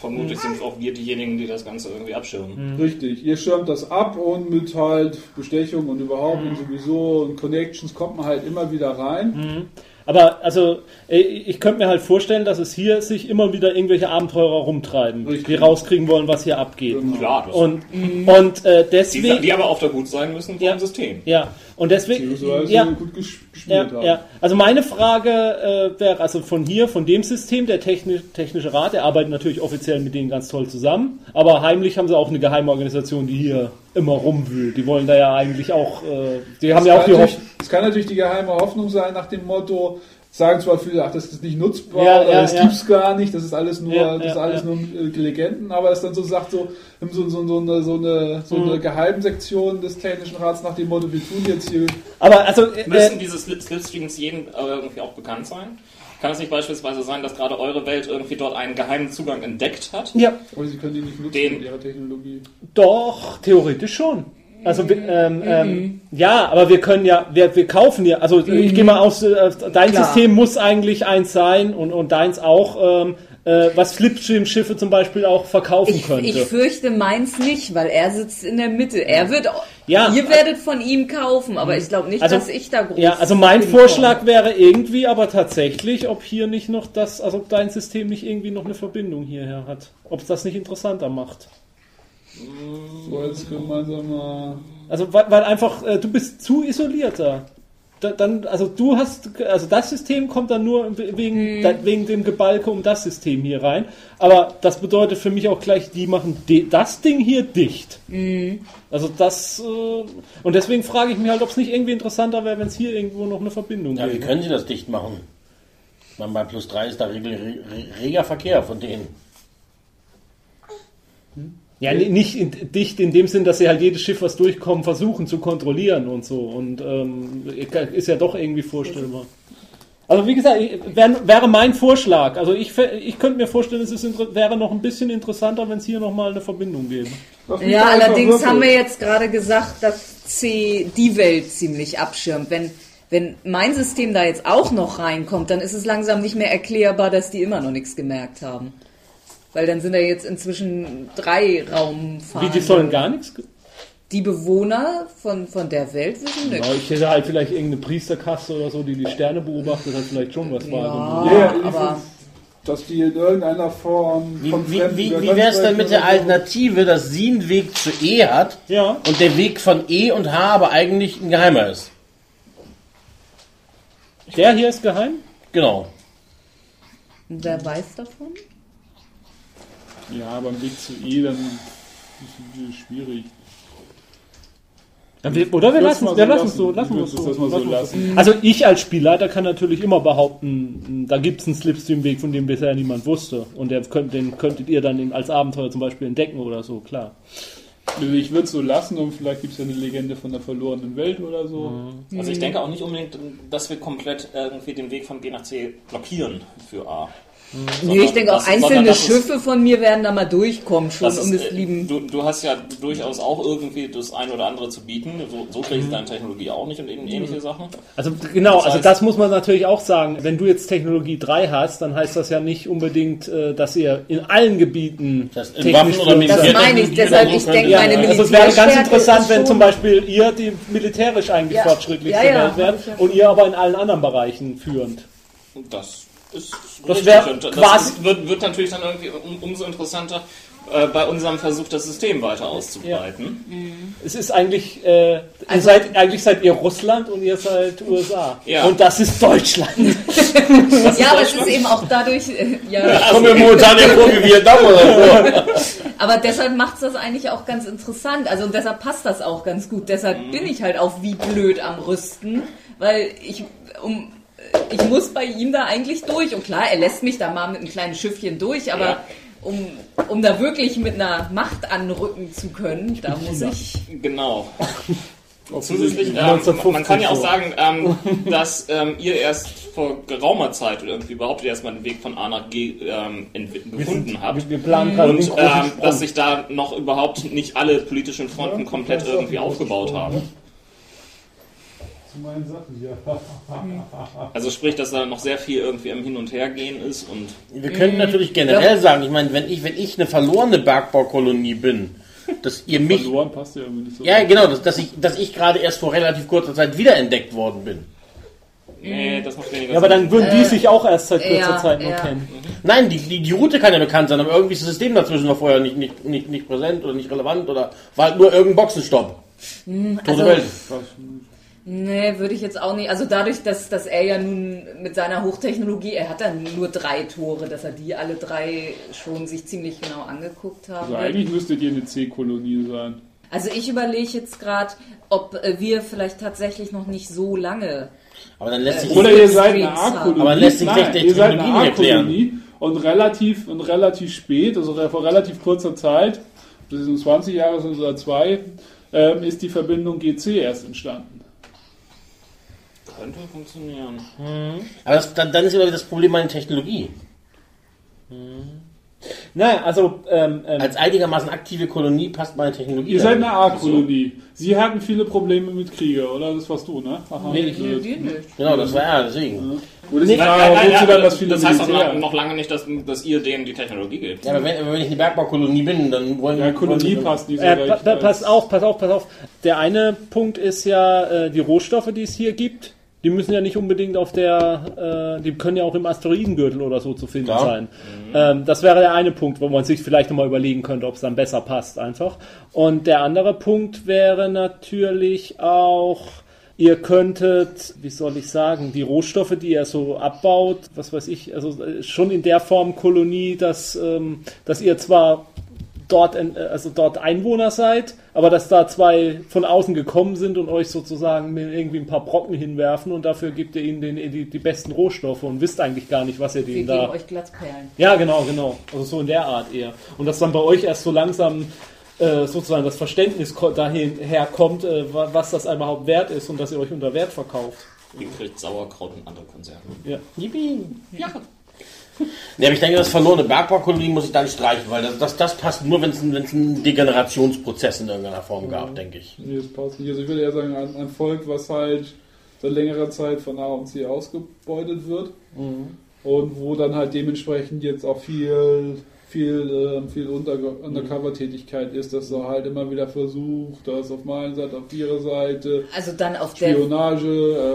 Speaker 2: Vermutlich sind auch wir diejenigen, die das Ganze irgendwie abschirmen.
Speaker 5: Richtig, ihr schirmt das ab und mit halt Bestechung und überhaupt und sowieso und Connections kommt man halt immer wieder rein.
Speaker 1: Aber also äh, ich könnte mir halt vorstellen, dass es hier sich immer wieder irgendwelche Abenteurer rumtreiben,
Speaker 5: Richtig.
Speaker 1: die rauskriegen wollen, was hier abgeht.
Speaker 5: Genau.
Speaker 2: Klar, das
Speaker 1: Und, und äh,
Speaker 2: die,
Speaker 1: deswegen.
Speaker 2: die aber auch da gut sein müssen vom
Speaker 1: Ja.
Speaker 2: System.
Speaker 1: Ja, und deswegen. Ja,
Speaker 5: gut ges
Speaker 1: ja,
Speaker 5: gespielt haben.
Speaker 1: ja. Also meine Frage äh, wäre, also von hier, von dem System, der Techni Technische Rat, der arbeitet natürlich offiziell mit denen ganz toll zusammen, aber heimlich haben sie auch eine Geheimorganisation, die hier immer rumwühlt. Die wollen da ja eigentlich auch, äh, die haben
Speaker 5: Es
Speaker 1: ja auch die Hoffnung.
Speaker 5: Es kann natürlich die geheime Hoffnung sein, nach dem Motto, sagen zwar viele, ach, das ist nicht nutzbar,
Speaker 1: Ja,
Speaker 5: oder
Speaker 1: ja,
Speaker 5: das
Speaker 1: ja.
Speaker 5: gibt's gar nicht, das ist alles nur,
Speaker 1: Ja,
Speaker 5: das
Speaker 1: ja,
Speaker 5: ist alles
Speaker 1: ja.
Speaker 5: nur äh, Legenden, aber es dann so sagt, so, so, so, so eine, so eine, so
Speaker 1: Mhm.
Speaker 5: eine Geheimsektion des Technischen Rats nach dem Motto, wir tun jetzt hier
Speaker 1: Aber also, äh,
Speaker 2: Müssen diese Slip Slipstreams jedem äh, irgendwie auch bekannt sein? Kann es nicht beispielsweise sein, dass gerade eure Welt irgendwie dort einen geheimen Zugang entdeckt hat?
Speaker 1: ja,
Speaker 5: Aber sie können die nicht nutzen
Speaker 2: Den-
Speaker 5: mit ihrer Technologie.
Speaker 1: Doch, theoretisch schon. Also wir,
Speaker 3: Mhm.
Speaker 1: ähm, ähm, ja, aber wir können ja, wir, wir kaufen ja, also ich gehe mal aus, äh, dein
Speaker 3: Mhm. Klar.
Speaker 1: System muss eigentlich eins sein und, und deins auch, ähm, äh, was Flipstream-Schiffe zum Beispiel auch verkaufen
Speaker 3: Ich,
Speaker 1: könnte.
Speaker 3: ich fürchte meins nicht, weil er sitzt in der Mitte. Er wird,
Speaker 1: Ja.
Speaker 3: ihr werdet von ihm kaufen, aber ich glaube nicht,
Speaker 1: Also-
Speaker 3: dass ich da groß
Speaker 1: ja, also mein. Vorschlag wäre irgendwie aber tatsächlich, ob hier nicht noch das, also ob dein System nicht irgendwie noch eine Verbindung hierher hat. Ob es das nicht interessanter macht.
Speaker 5: So als gemeinsamer.
Speaker 1: Also weil, weil einfach, äh, du bist zu isolierter. da, dann, also du hast, also das System kommt dann nur wegen, da, wegen dem Gebalke um das System hier rein. Aber das bedeutet für mich auch gleich, die machen de, das Ding hier dicht. Also das, äh, und deswegen frage ich mich halt, ob es nicht irgendwie interessanter wäre, wenn es hier irgendwo noch eine Verbindung
Speaker 4: Ja, wie können Sie das dicht machen? Meine, bei plus 3 ist da reger Verkehr von denen.
Speaker 1: Ja, ni- nicht in, dicht in dem Sinn, dass sie halt jedes Schiff, was durchkommt, versuchen zu kontrollieren und so. Und ähm, ist ja doch irgendwie vorstellbar. Also wie gesagt, wäre wäre mein Vorschlag. Also ich, ich könnte mir vorstellen, es ist, wäre noch ein bisschen interessanter, wenn es hier nochmal eine Verbindung gäbe.
Speaker 3: Ja, allerdings
Speaker 5: würfeln.
Speaker 3: haben wir jetzt gerade gesagt, dass C die Welt ziemlich abschirmt. Wenn, wenn mein System da jetzt auch noch reinkommt, dann ist es langsam nicht mehr erklärbar, dass die immer noch nichts gemerkt haben. Weil dann sind da jetzt inzwischen drei Raumfahrer.
Speaker 1: Wie, die sollen gar nichts?
Speaker 3: Die Bewohner von, von der Welt wissen
Speaker 1: Ja,
Speaker 3: nichts.
Speaker 1: ich hätte halt vielleicht irgendeine Priesterkaste oder so, die die Sterne beobachtet, hat vielleicht schon was.
Speaker 5: Ja, ja,
Speaker 3: aber
Speaker 5: dass die in irgendeiner Form
Speaker 4: Wie,
Speaker 5: von
Speaker 4: wie, wie, wie wäre es denn mit der Alternative, dass sie einen Weg zu E hat
Speaker 1: Ja,
Speaker 4: und der Weg von E und H aber eigentlich ein geheimer ist?
Speaker 1: der hier ist geheim.
Speaker 4: Genau.
Speaker 3: wer weiß davon?
Speaker 5: Ja, beim Weg zu E, dann ist es schwierig.
Speaker 1: Wir- Oder wir lassen es wir
Speaker 5: so
Speaker 1: lassen es so.
Speaker 5: lassen.
Speaker 1: Lassen so. Lassen
Speaker 5: lassen.
Speaker 1: Also ich als Spielleiter kann natürlich immer behaupten, da gibt es einen Slipstream-Weg, von dem bisher niemand wusste. Und der könnt, den könntet ihr dann als Abenteuer zum Beispiel entdecken oder so, klar.
Speaker 5: Also ich würde es so lassen und vielleicht gibt es ja eine Legende von der verlorenen Welt oder so.
Speaker 2: Also ich denke auch nicht unbedingt, dass wir komplett irgendwie den Weg von B nach C blockieren für A.
Speaker 3: Nee, ich denke auch
Speaker 2: das-
Speaker 3: einzelne Schiffe von mir werden da mal durchkommen, schon
Speaker 2: Das
Speaker 3: um
Speaker 2: ist,
Speaker 3: des
Speaker 2: äh,
Speaker 3: lieben.
Speaker 2: du, du hast ja durchaus auch irgendwie das ein oder andere zu bieten. So, so schlecht ist deine Technologie auch nicht und eben ähnliche Sachen.
Speaker 1: Also genau,
Speaker 2: Das
Speaker 1: also
Speaker 2: heißt-
Speaker 1: das muss man natürlich auch sagen. Wenn du jetzt Technologie 3 hast, dann heißt das ja nicht unbedingt, äh, dass ihr in allen Gebieten
Speaker 4: Das in
Speaker 1: technisch
Speaker 4: oder
Speaker 3: Das meine ich, deshalb, ich denke,
Speaker 1: Ja,
Speaker 3: meine
Speaker 1: also es wäre ganz interessant, wenn zum Beispiel ihr die militärisch eigentlich
Speaker 3: Ja.
Speaker 1: fortschrittlichste
Speaker 3: Ja, ja,
Speaker 1: Welt wärt
Speaker 3: ja
Speaker 1: und ihr aber in allen anderen Bereichen führend.
Speaker 2: Und das ist
Speaker 1: Das
Speaker 2: Und das
Speaker 1: quasi-
Speaker 2: ist, wird, wird natürlich dann irgendwie um, umso interessanter äh, bei unserem Versuch, das System weiter auszubreiten.
Speaker 1: Es ist eigentlich, äh, ihr
Speaker 3: Also-
Speaker 1: seid, eigentlich seid ihr Russland und ihr seid USA.
Speaker 2: Ja.
Speaker 1: Und das ist Deutschland.
Speaker 3: Ja, aber es ist eben auch dadurch, äh, ja,
Speaker 4: Kommen wir momentan ja vor wie Vietnam oder so.
Speaker 3: aber deshalb macht es das eigentlich auch ganz interessant. Also und deshalb passt das auch ganz gut. Deshalb bin ich halt auch wie blöd am Rüsten, weil ich um ich muss bei ihm da eigentlich durch. Und klar, er lässt mich da mal mit einem kleinen Schiffchen durch, aber
Speaker 2: Ja.
Speaker 3: um, um da wirklich mit einer Macht anrücken zu können, da muss ich.
Speaker 2: Genau. Zusätzlich, ähm,
Speaker 1: 1950
Speaker 2: man kann ja auch sagen, ähm, dass ähm, ihr erst vor geraumer Zeit oder irgendwie überhaupt erstmal den Weg von A nach G ähm, gefunden habt.
Speaker 1: Wir planen
Speaker 2: Und ähm,
Speaker 1: Sprung.
Speaker 2: dass sich da noch überhaupt nicht alle politischen Fronten komplett irgendwie aufgebaut haben.
Speaker 5: Zu meinen Sachen, ja.
Speaker 2: Also sprich, dass da noch sehr viel irgendwie im Hin und Her gehen ist und
Speaker 4: Wir könnten natürlich generell sagen, ich meine, wenn ich, wenn ich eine verlorene Bergbaukolonie bin, dass ihr mich.
Speaker 5: Verloren passt ja irgendwie nicht so.
Speaker 4: Ja, genau, dass, dass ich, dass ich gerade erst vor relativ kurzer Zeit wiederentdeckt worden bin.
Speaker 2: nee, das macht weniger
Speaker 1: ja, aber dann würden die sich auch erst seit kurzer
Speaker 3: ja,
Speaker 1: Zeit nur
Speaker 3: ja.
Speaker 1: kennen.
Speaker 4: Nein, die, die, die Route kann ja bekannt sein, aber irgendwie ist das System dazwischen noch vorher nicht, nicht, nicht, nicht präsent oder nicht relevant oder war halt nur irgendein Boxenstopp. Tote
Speaker 3: also-
Speaker 4: Welt.
Speaker 3: Nee, würde ich jetzt auch nicht. Also dadurch, dass, dass er ja nun mit seiner Hochtechnologie, er hat dann nur drei Tore, dass er die alle drei schon sich ziemlich genau angeguckt haben.
Speaker 5: Also eigentlich müsstet ihr eine C-Kolonie sein.
Speaker 3: Also ich überlege jetzt gerade, ob äh, wir vielleicht tatsächlich noch nicht so lange.
Speaker 4: Aber dann lässt sich
Speaker 5: Oder ihr seid eine. A-Kolonie.
Speaker 4: Aber lässt sich
Speaker 5: Nein,
Speaker 4: der
Speaker 5: ihr seid eine
Speaker 4: Technologie nicht erklären.
Speaker 5: A-Kolonie und relativ, und relativ spät, also vor relativ kurzer Zeit, das sind 20 Jahre sind oder zwei, ähm, ist die Verbindung GC erst entstanden.
Speaker 2: Könnte funktionieren.
Speaker 4: Aber das, dann, dann ist immer das Problem meine Technologie.
Speaker 1: Naja, also ähm, ähm,
Speaker 4: Als einigermaßen aktive Kolonie passt meine Technologie.
Speaker 5: Ihr seid eine A-Kolonie. Sie hatten viele Probleme mit Krieger, oder? Das warst du, ne? Aha.
Speaker 1: Nee, ich-
Speaker 3: Nee, wir nicht.
Speaker 4: Genau, das war ja, deswegen.
Speaker 5: Oder ist
Speaker 2: Nein, nein, ja,
Speaker 5: dann das viele
Speaker 2: das heißt auch
Speaker 5: Militär?
Speaker 2: noch, noch lange nicht, dass, dass ihr denen die Technologie gebt.
Speaker 4: Ja, aber wenn, wenn ich eine Bergbaukolonie bin, dann wollen
Speaker 5: Ja, Kolonie
Speaker 4: wollen-
Speaker 5: passt nicht so
Speaker 1: Äh,
Speaker 5: recht.
Speaker 1: pa pa pass auf, pass auf, pass auf. Der eine Punkt ist ja äh, die Rohstoffe, die es hier gibt. Die müssen ja nicht unbedingt auf der, äh, die können ja auch im Asteroidengürtel oder so zu finden
Speaker 4: Klar.
Speaker 1: sein. Ähm, das wäre der eine Punkt, wo man sich vielleicht nochmal überlegen könnte, ob es dann besser passt einfach. Und der andere Punkt wäre natürlich auch, ihr könntet, wie soll ich sagen, die Rohstoffe, die ihr so abbaut, was weiß ich, also äh, schon in der Form Kolonie, dass, ähm, dass ihr zwar dort, äh, also dort Einwohner seid, aber dass da zwei von außen gekommen sind und euch sozusagen mit irgendwie ein paar Brocken hinwerfen und dafür gebt ihr ihnen den, die, die besten Rohstoffe und wisst eigentlich gar nicht, was ihr
Speaker 3: Wir
Speaker 1: denen
Speaker 3: geben
Speaker 1: da.
Speaker 3: euch Glatzperlen.
Speaker 1: Ja, genau, genau. Also so in der Art eher. Und dass dann bei euch erst so langsam äh, sozusagen das Verständnis dahin herkommt, äh, wa- was das überhaupt wert ist und dass ihr euch unter Wert verkauft.
Speaker 2: Ihr kriegt Sauerkraut und andere Konserven.
Speaker 1: Ja.
Speaker 4: Yippie. Ja, aber ich denke, das verlorene Bergbaukolonie muss ich da nicht streichen, weil das, das, das passt nur, wenn es einen, einen Degenerationsprozess in irgendeiner Form gab, denke ich.
Speaker 5: Nee, das passt nicht. Also ich würde eher sagen, ein, ein Volk, was halt seit längerer Zeit von A und C ausgebeutet wird und wo dann halt dementsprechend jetzt auch viel viel, äh, viel Unter Undercover-Tätigkeit ist, dass er halt immer wieder versucht, das auf meiner Seite, auf ihrer Seite,
Speaker 3: Also dann auf der
Speaker 5: Spionage,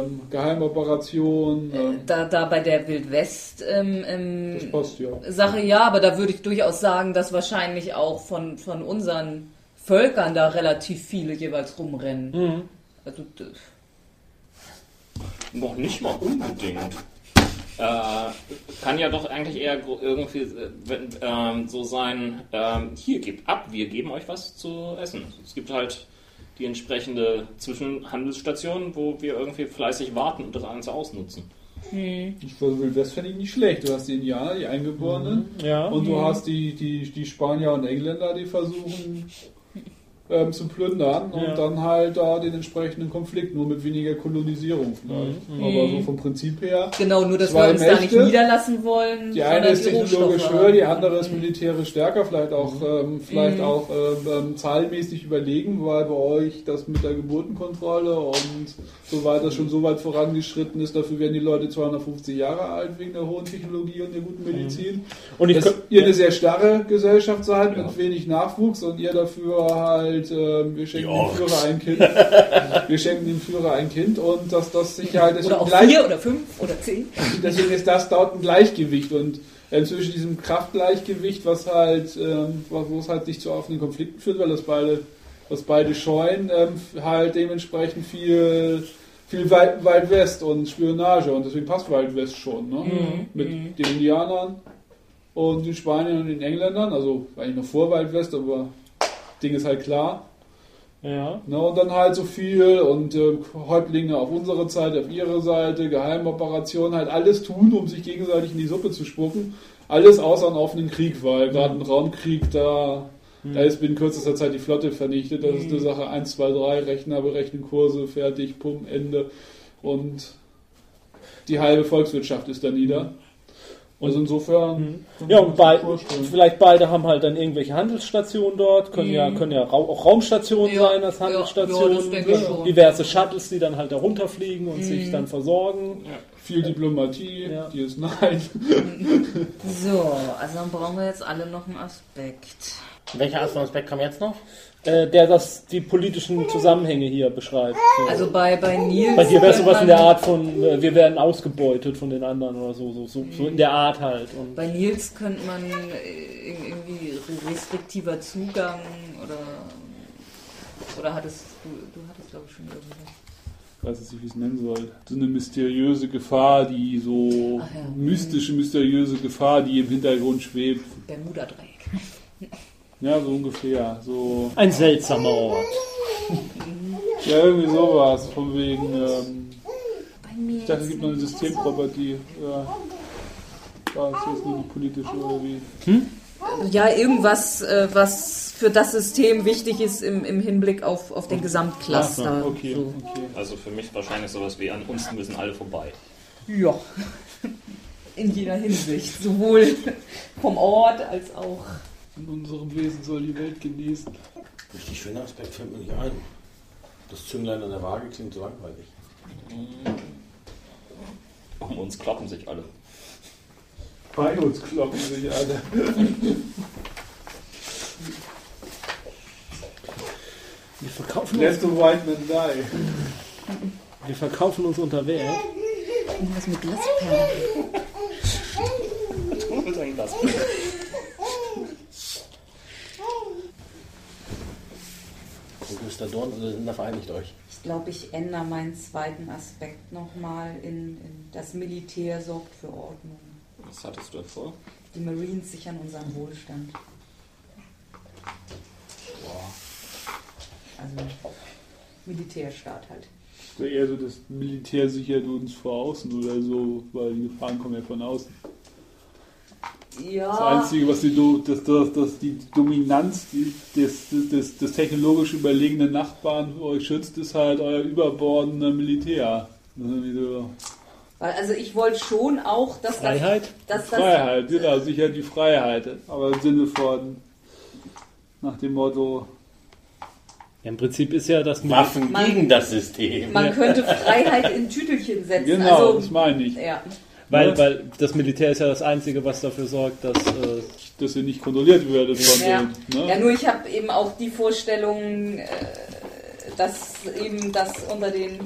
Speaker 5: ähm, Geheimoperation, ähm,
Speaker 3: da, da bei der Wildwest ähm, ähm,
Speaker 5: passt ja.
Speaker 3: Sache ja, aber da würde ich durchaus sagen, dass wahrscheinlich auch von, von unseren Völkern da relativ viele jeweils rumrennen. Also, d-
Speaker 2: Noch nicht mal unbedingt. Äh, kann ja doch eigentlich eher irgendwie äh, wenn, ähm, so sein, ähm, hier gebt ab, wir geben euch was zu essen. Es gibt halt die entsprechende Zwischenhandelsstation, wo wir irgendwie fleißig warten und das alles ausnutzen.
Speaker 5: Ich glaube, das fände ich nicht schlecht. Du hast die Indianer, die Eingeborenen,
Speaker 1: Ja.
Speaker 5: und du hast die, die, die Spanier und Engländer, die versuchen ähm, zu plündern und
Speaker 1: Ja.
Speaker 5: dann halt da den entsprechenden Konflikt, nur mit weniger Kolonisierung vielleicht. Aber so vom Prinzip her,
Speaker 3: genau, nur dass
Speaker 5: Zwei
Speaker 3: wir uns da nicht
Speaker 5: Mächte.
Speaker 3: niederlassen wollen.
Speaker 5: die eine ist technologisch höher, die andere ist militärisch stärker, vielleicht auch, ähm, vielleicht auch ähm, ähm, zahlenmäßig überlegen, weil bei euch das mit der Geburtenkontrolle und so weiter schon so weit vorangeschritten ist. Dafür werden die Leute 250 Jahre alt wegen der hohen Technologie und der guten Medizin.
Speaker 1: Und ich
Speaker 5: dass
Speaker 1: könnt,
Speaker 5: ihr eine sehr starre Gesellschaft seid
Speaker 2: Ja.
Speaker 5: mit wenig Nachwuchs und ihr dafür halt, ähm, wir schenken dem. Führer ein Kind. wir schenken dem Führer ein Kind und dass das sich halt
Speaker 3: Oder auch
Speaker 5: gleich,
Speaker 3: vier oder fünf oder zehn.
Speaker 5: deswegen ist das dort ein Gleichgewicht und ähm, zwischen diesem Kraftgleichgewicht, was halt, ähm, wo es halt nicht zu offenen Konflikten führt, weil das beide, was beide scheuen, ähm, halt dementsprechend viel viel Wild, Wild West und Spionage und deswegen passt Wild West schon, ne? Mit den Indianern und den Spaniern und den Engländern, also eigentlich noch vor Wild West, aber Ding ist halt klar.
Speaker 1: ja.
Speaker 5: Ne, und dann halt so viel und äh, Häuptlinge auf unsere Seite, auf ihre Seite, Geheimoperationen, halt alles tun, um sich gegenseitig in die Suppe zu spucken. Alles außer einen offenen Krieg, weil gerade ein Raumkrieg, da, da ist binnen kürzester Zeit die Flotte vernichtet. Das ist eine Sache 1, 2, 3, Rechner berechnen, Kurse, fertig, Pum, Ende. Und die halbe Volkswirtschaft ist da nieder. Also insofern.
Speaker 1: Ja, und bei, vielleicht beide haben halt dann irgendwelche Handelsstationen dort, können ja, können ja Ra auch Raumstationen
Speaker 3: Ja,
Speaker 1: sein als
Speaker 3: ja,
Speaker 1: Handelsstationen,
Speaker 3: ja,
Speaker 1: diverse Shuttles, die dann halt da runterfliegen und sich dann versorgen.
Speaker 5: Viel Diplomatie,
Speaker 1: Ja.
Speaker 5: die ist nein.
Speaker 3: So, also dann brauchen wir jetzt alle noch einen Aspekt.
Speaker 4: Welcher Aspekt kam jetzt noch?
Speaker 1: Äh, der das die politischen Zusammenhänge hier beschreibt. So.
Speaker 3: Also bei, bei Nils.
Speaker 1: bei dir wäre sowas in der Art von, äh, wir werden ausgebeutet von den anderen oder so, so, so, so in der Art halt. Und
Speaker 3: Bei Nils könnte man äh, irgendwie restriktiver Zugang oder. Oder hattest du, du hattest glaube ich schon irgendwas.
Speaker 5: ich weiß jetzt nicht, wie ich es nennen soll, so eine mysteriöse Gefahr, die so
Speaker 3: ja.
Speaker 5: mystische, mysteriöse Gefahr, die im Hintergrund schwebt.
Speaker 3: Bermuda-Dreieck.
Speaker 5: Ja, so ungefähr. So,
Speaker 1: ein seltsamer Ort.
Speaker 5: ja, irgendwie sowas. Von wegen, ähm, ich dachte, es gibt noch eine Systemproperty. Ja. War es jetzt nur die politische oder wie?
Speaker 3: Ja, irgendwas, äh, was für das System wichtig ist im, im Hinblick auf, auf den Gesamtcluster.
Speaker 5: Ach so, okay,
Speaker 3: So.
Speaker 5: okay.
Speaker 2: Also für mich wahrscheinlich sowas wie an uns müssen alle vorbei.
Speaker 3: Ja. In jeder Hinsicht. Sowohl vom Ort als auch.
Speaker 5: In unserem Wesen soll die Welt genießen.
Speaker 4: Richtig schöner Aspekt fällt mir nicht ein. Das Zünglein an der Waage klingt so langweilig.
Speaker 2: Um uns kloppen sich alle.
Speaker 5: Bei uns kloppen sich alle.
Speaker 1: Wir verkaufen uns,
Speaker 5: Let the white man die.
Speaker 1: wir verkaufen uns unter Wert.
Speaker 3: Irgendwas mit Glasperlen.
Speaker 2: Du willst ein Glas.
Speaker 4: Mr. Dorn, also sind da vereinigt euch.
Speaker 3: glaube, ich ändere meinen zweiten Aspekt nochmal in, in das Militär sorgt für Ordnung.
Speaker 2: Was hattest du davor?
Speaker 3: Die Marines sichern unseren Wohlstand. Also Militärstaat halt.
Speaker 5: Eher so, das Militär sichert uns vor außen oder so, weil die Gefahren kommen ja von außen. Das
Speaker 3: Ja,
Speaker 5: Einzige, was die, das, das, das, die Dominanz die, des, des, des technologisch überlegenen Nachbarn für euch schützt, ist halt euer überbordener Militär. Das so
Speaker 3: also ich wollte schon auch, dass
Speaker 1: Freiheit?
Speaker 3: das, dass das
Speaker 5: Freiheit, genau, sichert die Freiheit. Aber im Sinne von, nach dem Motto,
Speaker 1: Ja, Im Prinzip ist ja das
Speaker 4: Waffen
Speaker 3: Man-
Speaker 4: gegen das System.
Speaker 3: man könnte Freiheit in Tütelchen setzen.
Speaker 5: genau, das
Speaker 3: also,
Speaker 5: meine ich,
Speaker 3: ja.
Speaker 1: Weil, weil das Militär ist ja das Einzige, was dafür sorgt, dass äh,
Speaker 5: dass ihr nicht kontrolliert werdet von
Speaker 3: Ja.
Speaker 5: denen. Ne?
Speaker 3: ja, nur ich habe eben auch die Vorstellung, äh, dass eben das unter den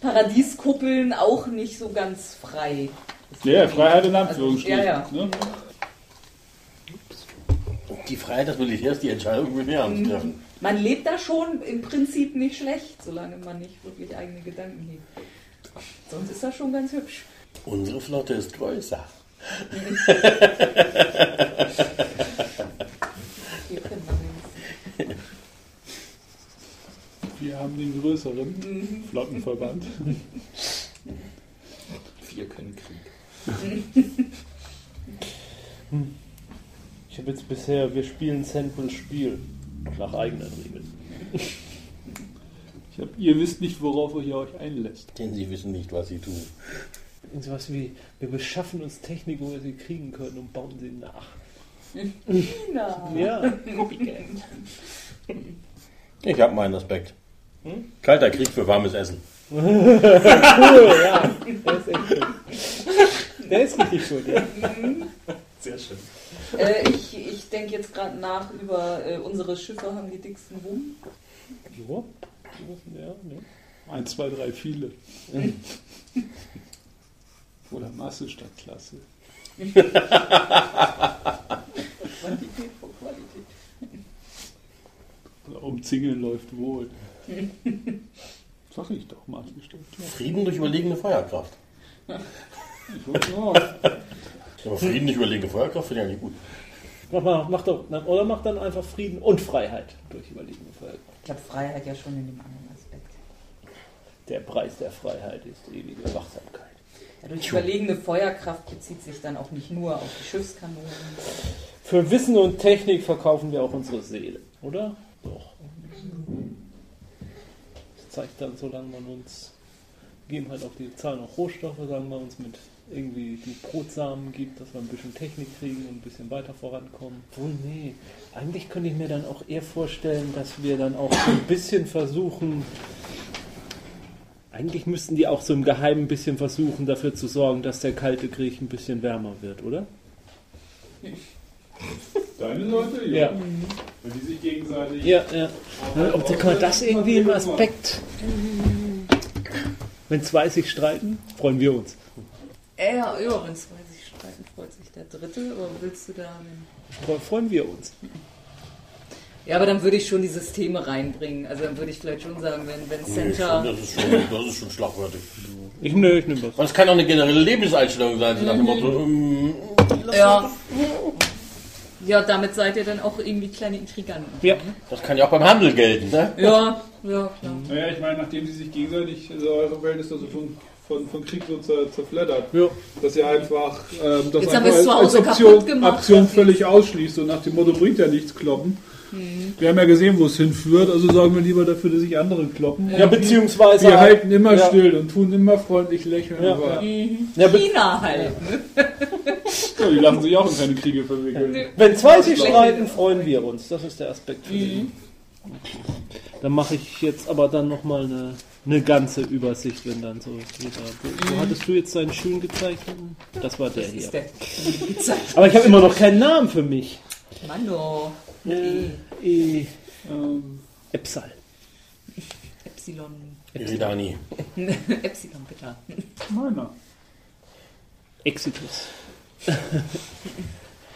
Speaker 3: Paradieskuppeln auch nicht so ganz frei ist.
Speaker 5: Ja, ja, Freiheit in
Speaker 3: Also,
Speaker 5: Anführungsstrichen.
Speaker 3: ja, ja.
Speaker 5: Ne?
Speaker 4: Die Freiheit des Militärs, die Entscheidung mit mir
Speaker 3: Mhm.
Speaker 4: treffen.
Speaker 3: Man lebt da schon im Prinzip nicht schlecht, solange man nicht wirklich eigene Gedanken hegt. Sonst ist das schon ganz hübsch.
Speaker 4: Unsere Flotte ist größer.
Speaker 3: Wir
Speaker 5: haben den größeren. Flottenverband.
Speaker 2: Wir können Krieg.
Speaker 1: ich habe jetzt bisher, wir spielen Samples Spiel nach eigenen Regeln.
Speaker 5: Ich hab, ihr wisst nicht, worauf ihr euch einlässt.
Speaker 4: Denn sie wissen nicht, was sie tun.
Speaker 1: Sowas wie, wir beschaffen uns Technik, wo wir sie kriegen können und bauen sie nach.
Speaker 3: Na,
Speaker 1: Ja,
Speaker 4: Ich habe meinen Aspekt. Kalter Krieg für warmes Essen.
Speaker 1: cool, ja. Der ist echt. Der ist richtig gut, ja.
Speaker 2: Sehr schön.
Speaker 3: äh, ich ich denke jetzt gerade nach über äh, unsere Schiffe haben die dicksten Rum.
Speaker 1: So. Ja, ne.
Speaker 5: Eins, zwei, drei, viele. Oder Masse statt Klasse.
Speaker 3: Quantität vor Qualität.
Speaker 5: Umzingeln läuft wohl. Sag ich doch, Masse statt Klasse.
Speaker 4: Frieden durch überlegene Feuerkraft.
Speaker 5: Ich wollte sagen.
Speaker 4: Aber Frieden durch überlegene Feuerkraft finde ich eigentlich gut.
Speaker 1: Mach, mal, mach doch, oder mach dann einfach Frieden und Freiheit durch überlegene Freiheit.
Speaker 3: Ich habe Freiheit ja schon in dem anderen Aspekt.
Speaker 1: Der Preis der Freiheit ist ewige Wachsamkeit.
Speaker 3: Ja, durch überlegene Feuerkraft bezieht sich dann auch nicht nur auf die Schiffskanonen.
Speaker 1: Für Wissen und Technik verkaufen wir auch unsere Seele, oder? Doch. Das zeigt dann, solange man uns, geben halt auf die Zahlen auch Rohstoffe, sagen wir uns mit irgendwie die Brotsamen gibt, dass wir ein bisschen Technik kriegen und ein bisschen weiter vorankommen. Oh nee, eigentlich könnte ich mir dann auch eher vorstellen, dass wir dann auch so ein bisschen versuchen, eigentlich müssten die auch so im Geheimen ein bisschen versuchen, dafür zu sorgen, dass der Kalte Krieg ein bisschen wärmer wird, oder?
Speaker 5: Deine Leute?
Speaker 1: Ja.
Speaker 5: Wenn die sich gegenseitig.
Speaker 1: Ja, ja. Ob kann man das irgendwie im Aspekt. Wenn zwei sich streiten, freuen wir uns.
Speaker 3: Äh, ja, ja, wenn zwei sich streiten, freut sich der Dritte. Aber willst du da...
Speaker 1: Fre- Freuen wir uns.
Speaker 3: Ja, aber dann würde ich schon die Systeme reinbringen. Also dann würde ich vielleicht schon sagen, wenn, wenn
Speaker 4: Nee,
Speaker 3: Center...
Speaker 4: Das ist schon, das ist schon schlagwörtlich.
Speaker 1: Ich nö, ich nehme das.
Speaker 4: Und es kann auch eine generelle Lebenseinstellung sein, so nach dem Motto, ähm,
Speaker 3: Ja. Ja, damit seid ihr dann auch irgendwie kleine Intriganten.
Speaker 1: Ja.
Speaker 4: das kann ja auch beim Handel gelten, ne?
Speaker 3: Ja, ja, klar.
Speaker 5: Naja, ich meine, nachdem sie sich gegenseitig, also eure Welt ist also von, von, von Krieg so zer, zerfleddert,
Speaker 1: Ja.
Speaker 5: dass ihr einfach ähm, das
Speaker 3: Jetzt
Speaker 5: einfach als,
Speaker 3: zu
Speaker 5: als
Speaker 3: Hause
Speaker 5: Option,
Speaker 3: kaputt gemacht.
Speaker 5: Option völlig ausschließt und nach dem Motto bringt ja nichts kloppen. Wir haben ja gesehen, wo es hinführt, also sorgen wir lieber dafür, dass sich andere kloppen.
Speaker 1: Ja, beziehungsweise.
Speaker 5: Wir halten immer
Speaker 1: Ja.
Speaker 5: still und tun immer freundlich lächeln.
Speaker 1: Ja,
Speaker 5: aber
Speaker 1: Ja, be-
Speaker 3: China halt. Ne?
Speaker 5: ja, die lassen sich auch in keine Kriege verwickeln.
Speaker 1: wenn zwei sich streiten, freuen wir uns. Das ist der Aspekt für den. Dann mache ich jetzt aber dann nochmal eine, eine ganze Übersicht, wenn dann so jeder. Wo, wo hattest du jetzt deinen schön gezeichneten? Das war der
Speaker 3: Das
Speaker 1: hier.
Speaker 3: ist der.
Speaker 1: Aber ich habe immer noch keinen Namen für mich.
Speaker 3: Mano.
Speaker 1: Äh, äh,
Speaker 5: Ähm,
Speaker 1: Epsal.
Speaker 3: Epsilon.
Speaker 4: Iridani.
Speaker 3: Epsilon, bitte.
Speaker 5: meiner.
Speaker 1: Exitus.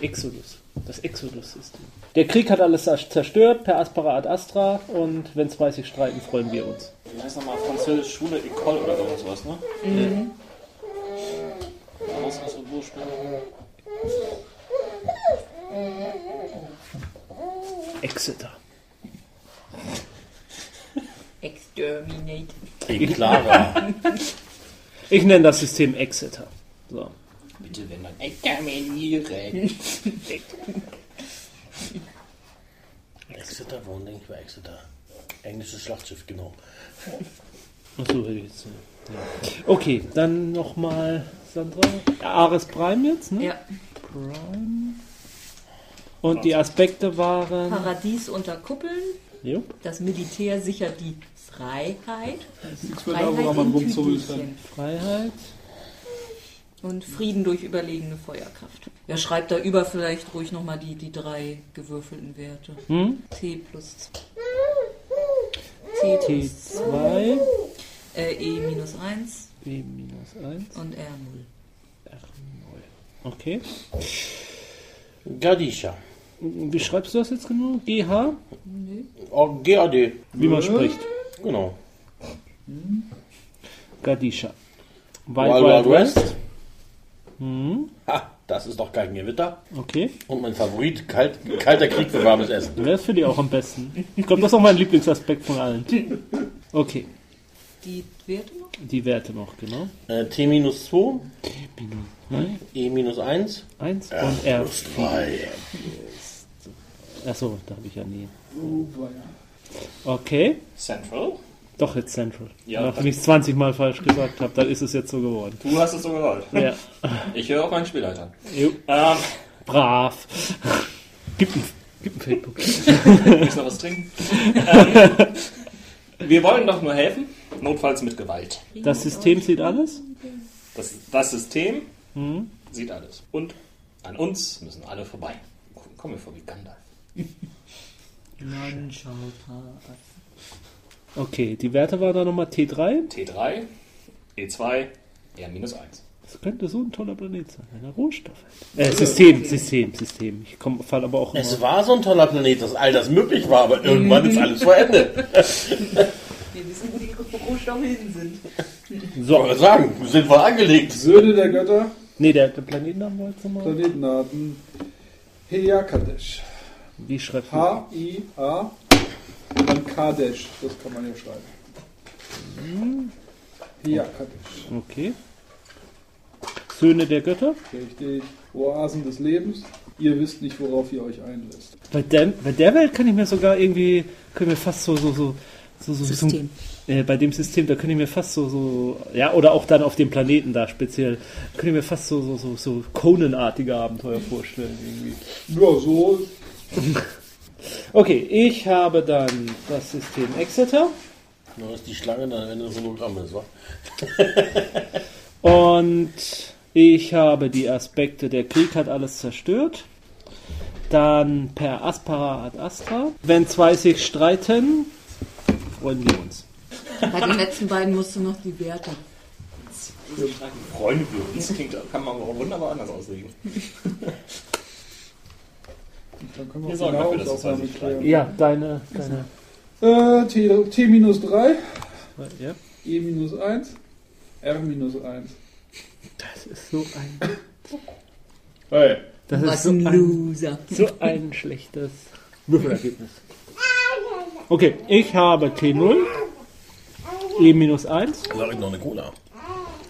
Speaker 1: Exodus. Das Exodus-System. Der Krieg hat alles zerstört per Aspera ad Astra und wenn 20 streiten, freuen wir uns.
Speaker 2: Wie heißt nochmal Französisch Schule Ecole oder sowas, ne? Mhm. Aus, aus dem Ursprung.
Speaker 1: Exeter.
Speaker 3: Exterminate.
Speaker 4: Clara.
Speaker 1: Ich nenne das System Exeter. So.
Speaker 2: Bitte, wenn dann exterminieren.
Speaker 4: Exeter, warum denke ich bei Exeter? Englisches Schlachtschiff, genau.
Speaker 1: Achso, hätte ich jetzt. Ja. Okay, dann nochmal Sandra. Ares Prime jetzt, ne?
Speaker 3: Ja.
Speaker 1: Prime. Und die Aspekte waren.
Speaker 3: Paradies unter Kuppeln.
Speaker 1: Jupp.
Speaker 3: Das Militär sichert die Freiheit.
Speaker 5: Nichts mehr da, man.
Speaker 1: Freiheit.
Speaker 3: Und Frieden durch überlegene Feuerkraft. Wer schreibt da über vielleicht ruhig nochmal die, die drei gewürfelten Werte?
Speaker 1: Hm?
Speaker 3: T plus T plus
Speaker 1: T2.
Speaker 3: äh, E minus 1
Speaker 1: B minus 1.
Speaker 3: und R0.
Speaker 1: R0. Okay.
Speaker 4: Gadisha.
Speaker 1: Wie schreibst du das jetzt genau? GH?
Speaker 4: Oh, GAD.
Speaker 1: Wie man spricht.
Speaker 4: Genau.
Speaker 1: Gadisha.
Speaker 4: Wild Wild West.
Speaker 1: Hm.
Speaker 4: Ha, das ist doch kein Gewitter.
Speaker 1: Okay.
Speaker 4: Und mein Favorit, kalt, kalter Krieg für warmes Essen.
Speaker 1: Das finde ich auch am besten. Ich glaube, das ist auch mein Lieblingsaspekt von allen. Okay.
Speaker 3: Die Werte noch?
Speaker 1: Die Werte noch, genau.
Speaker 4: Äh, T minus 2,
Speaker 1: Minus
Speaker 4: E minus 1.
Speaker 1: 1 und R.
Speaker 4: Plus 3.
Speaker 1: Achso, da habe ich ja nie. Okay.
Speaker 2: Central?
Speaker 1: Doch, jetzt Central.
Speaker 2: Ja,
Speaker 1: Nachdem ich es 20 Mal falsch gesagt habe, dann ist es jetzt so geworden.
Speaker 2: Du hast es so gewollt.
Speaker 1: Ja.
Speaker 2: Ich höre auf meinen Spielleiter.
Speaker 1: Jo.
Speaker 2: Ähm,
Speaker 1: Brav. Gib ein, gib ein Facebook.
Speaker 2: willst du noch was trinken? ähm, wir wollen doch nur helfen, notfalls mit Gewalt.
Speaker 1: Das System sieht alles?
Speaker 2: Das, das System
Speaker 1: Hm.
Speaker 2: sieht alles. Und an uns müssen alle vorbei. Kommen wir vor wie Gandalf.
Speaker 1: Okay, die Werte waren da nochmal T3.
Speaker 2: T3, E2, R-1.
Speaker 1: Das könnte so ein toller Planet sein. Ein Rohstoff. Äh, System, System, System. Ich komme fall aber auch immer.
Speaker 4: Es war so ein toller Planet, dass all das möglich war, aber irgendwann ist alles vor Ende.
Speaker 3: Wir wissen, wo die Rohstoffe hin sind.
Speaker 4: Ich wollte sagen, sind wir angelegt.
Speaker 5: Söhne der Götter,
Speaker 1: Nee, der, der Planetennamen du mal.
Speaker 5: Planetenarten. Heyakadesh.
Speaker 1: Wie schreibt man?
Speaker 5: H-I-A. Dann Kadesh. Das kann man ja schreiben. Heyakadesh.
Speaker 1: Okay. Söhne der Götter.
Speaker 5: Richtig. Oasen des Lebens. Ihr wisst nicht, worauf ihr euch einlässt.
Speaker 1: Bei der, bei der Welt kann ich mir sogar irgendwie, können wir fast so, so, so, so, so
Speaker 3: System.
Speaker 1: So, äh, bei dem System, da könnte ich mir fast so, so, ja, oder auch dann auf dem Planeten da speziell, könnte ich mir fast so, so, so, so Conan-artige Abenteuer vorstellen irgendwie.
Speaker 5: Ja, so.
Speaker 1: Okay, ich habe dann das System Exeter
Speaker 4: Nur ist die Schlange dann am Ende das Hologramm ist, wa?
Speaker 1: und ich habe die Aspekte, der Krieg hat alles zerstört. Dann per Aspera ad Astra. Wenn zwei sich streiten, freuen wir uns.
Speaker 3: Bei den letzten beiden musst du noch die Werte.
Speaker 2: Freunde wir uns. Klingt, kann man auch wunderbar anders auslegen.
Speaker 5: Dann können
Speaker 2: Wir
Speaker 5: wir
Speaker 2: sorgen
Speaker 5: auch
Speaker 2: dafür, dass es also
Speaker 5: klären.
Speaker 1: Ja, deine, deine.
Speaker 5: Äh, T, T minus 3,
Speaker 1: Ja.
Speaker 5: E minus 1, R minus 1.
Speaker 1: Das ist so ein.
Speaker 5: Hey.
Speaker 1: Das ist
Speaker 3: Was
Speaker 1: so
Speaker 3: ein
Speaker 1: ein,
Speaker 3: Loser.
Speaker 1: so ein schlechtes Würfelergebnis. Okay, ich habe T0, E-1
Speaker 4: Da war eben noch eine Cola.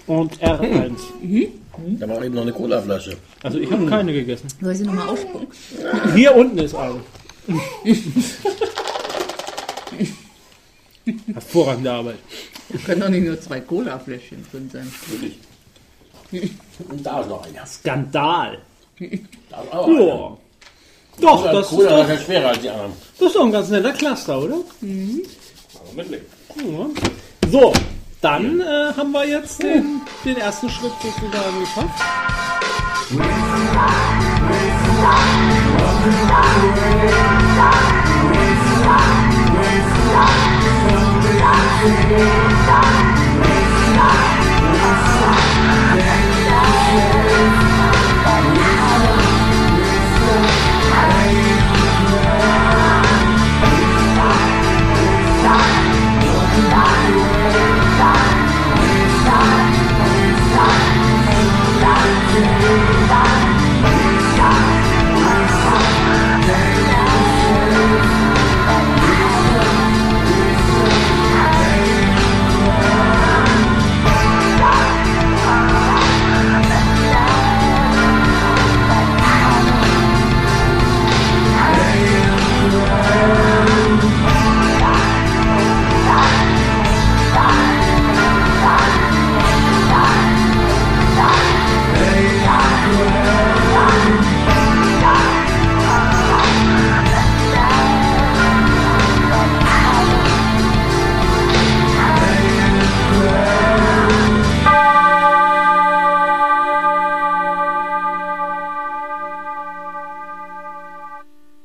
Speaker 1: und R1.
Speaker 4: Da war eben noch eine Cola-Flasche.
Speaker 1: Also ich habe keine gegessen.
Speaker 3: Soll ich sie nochmal ausspucken?
Speaker 1: Hier unten ist eine. Hervorragende Arbeit.
Speaker 3: Da können doch nicht nur zwei Cola-Fläschchen drin sein.
Speaker 2: Wirklich.
Speaker 4: Und da ist noch einer.
Speaker 1: Skandal.
Speaker 4: Da ist auch einer.
Speaker 1: Ja. Doch,
Speaker 4: Cola,
Speaker 1: das ist,
Speaker 4: Cola
Speaker 1: doch,
Speaker 4: ist ja schwerer als die anderen.
Speaker 1: das ist doch ein ganz netter Cluster, oder?
Speaker 2: Aber mitlegen.
Speaker 1: Ja. So, dann äh, haben wir jetzt den, den ersten Schritt sozusagen geschafft.